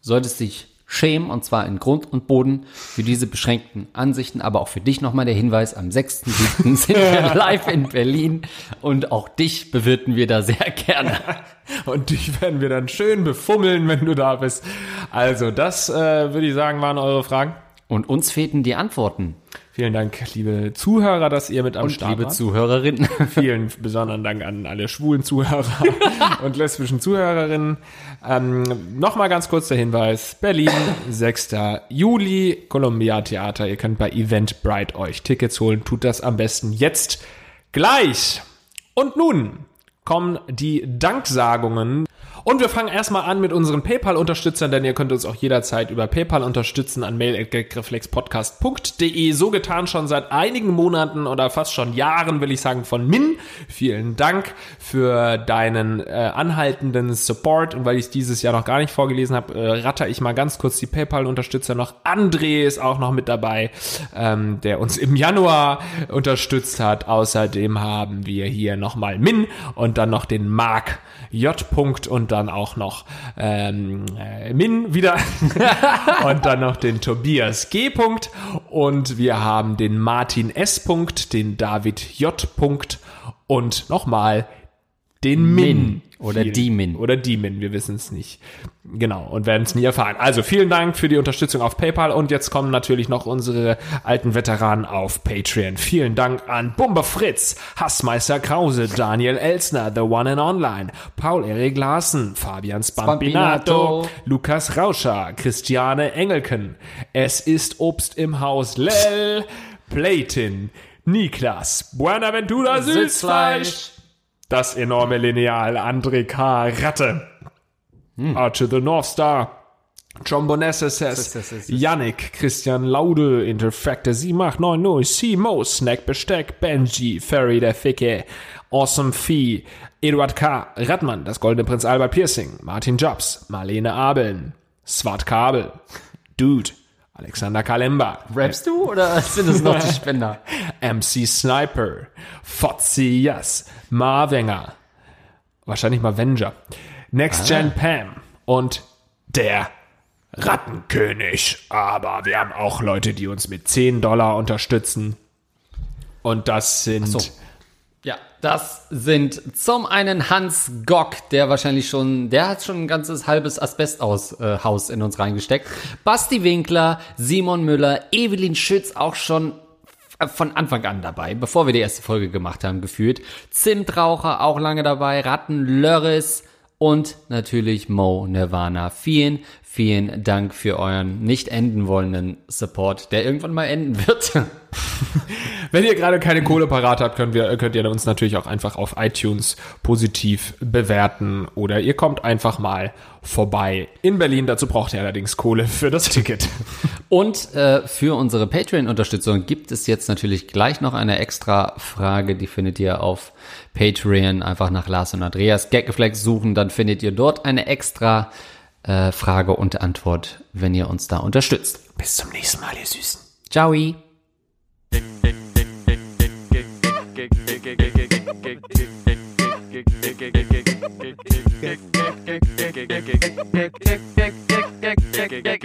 Solltest dich schämen, und zwar in Grund und Boden für diese beschränkten Ansichten, aber auch für dich nochmal der Hinweis, am 6.7. sind wir live in Berlin und auch dich bewirten wir da sehr gerne. Und dich werden wir dann schön befummeln, wenn du da bist. Also, das äh, würde ich sagen, waren eure Fragen. Und uns fehlten die Antworten. Vielen Dank, liebe Zuhörer, dass ihr mit am und Start liebe wart. Zuhörerinnen. Vielen besonderen Dank an alle schwulen Zuhörer und lesbischen Zuhörerinnen. Ähm, Nochmal ganz kurz der Hinweis. Berlin, 6. Juli, Columbia Theater. Ihr könnt bei Eventbrite euch Tickets holen. Tut das am besten jetzt gleich. Und nun kommen die Danksagungen und wir fangen erstmal an mit unseren PayPal-Unterstützern, denn ihr könnt uns auch jederzeit über PayPal unterstützen an mail.gagreflexpodcast.de. So getan schon seit einigen Monaten oder fast schon Jahren, will ich sagen, von Min. Vielen Dank für deinen äh, anhaltenden Support. Und weil ich dieses Jahr noch gar nicht vorgelesen habe, äh, ratter ich mal ganz kurz die PayPal-Unterstützer noch. André ist auch noch mit dabei, ähm, der uns im Januar unterstützt hat. Außerdem haben wir hier nochmal Min und dann noch den Marc J. und dann auch noch ähm, äh, Min wieder und dann noch den Tobias G. und wir haben den Martin S. den David J. und nochmal den Min. Min. Oder die Min. Oder die Min, wir wissen es nicht. Genau, und werden es nie erfahren. Also vielen Dank für die Unterstützung auf PayPal und jetzt kommen natürlich noch unsere alten Veteranen auf Patreon. Vielen Dank an Bumber Fritz, Hassmeister Krause, Daniel Elsner, The One and Online, Paul Erik Larsen, Fabian Spampinato, Spampinato, Lukas Rauscher, Christiane Engelken. Es ist Obst im Haus, Lel, Platin, Niklas, Buenaventura Süßfleisch, das enorme Lineal, André K. Ratte, hm. Archer the North Star, John Bonesses, Yannick, Christian Laude, Interfactor 78990, Simo, Snack Besteck, Benji, Ferry der Ficke, Awesome Fee, Eduard K., Radmann, das Goldene Prinz Albert Piercing, Martin Jobs, Marlene Abeln, Swat Kabel, Dude, Alexander Kalemba. Rappst du oder sind es noch die Spender? MC Sniper, Fotzi Yes, Marwenger, wahrscheinlich Mavenger, Next Gen ah. Pam und der Rattenkönig. Aber wir haben auch Leute, die uns mit 10 Dollar unterstützen. Und das sind so. Ja, das sind zum einen Hans Gock, der wahrscheinlich schon, der hat schon ein ganzes halbes Asbesthaus äh, in uns reingesteckt. Basti Winkler, Simon Müller, Evelyn Schütz auch schon von Anfang an dabei, bevor wir die erste Folge gemacht haben, gefühlt. Zimtraucher auch lange dabei, Ratten Lörris und natürlich Mo Nirvana. Vielen, vielen Dank für euren nicht enden wollenden Support, der irgendwann mal enden wird. Wenn ihr gerade keine Kohle parat habt, könnt, wir, könnt ihr uns natürlich auch einfach auf iTunes positiv bewerten oder ihr kommt einfach mal vorbei in Berlin. Dazu braucht ihr allerdings Kohle für das Ticket. Und äh, für unsere Patreon-Unterstützung gibt es jetzt natürlich gleich noch eine extra Frage, die findet ihr auf Patreon. Einfach nach Lars und Andreas Gaggeflex suchen, dann findet ihr dort eine extra äh, Frage und Antwort, wenn ihr uns da unterstützt. Bis zum nächsten Mal, ihr Süßen. Ciao.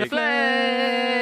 Flex.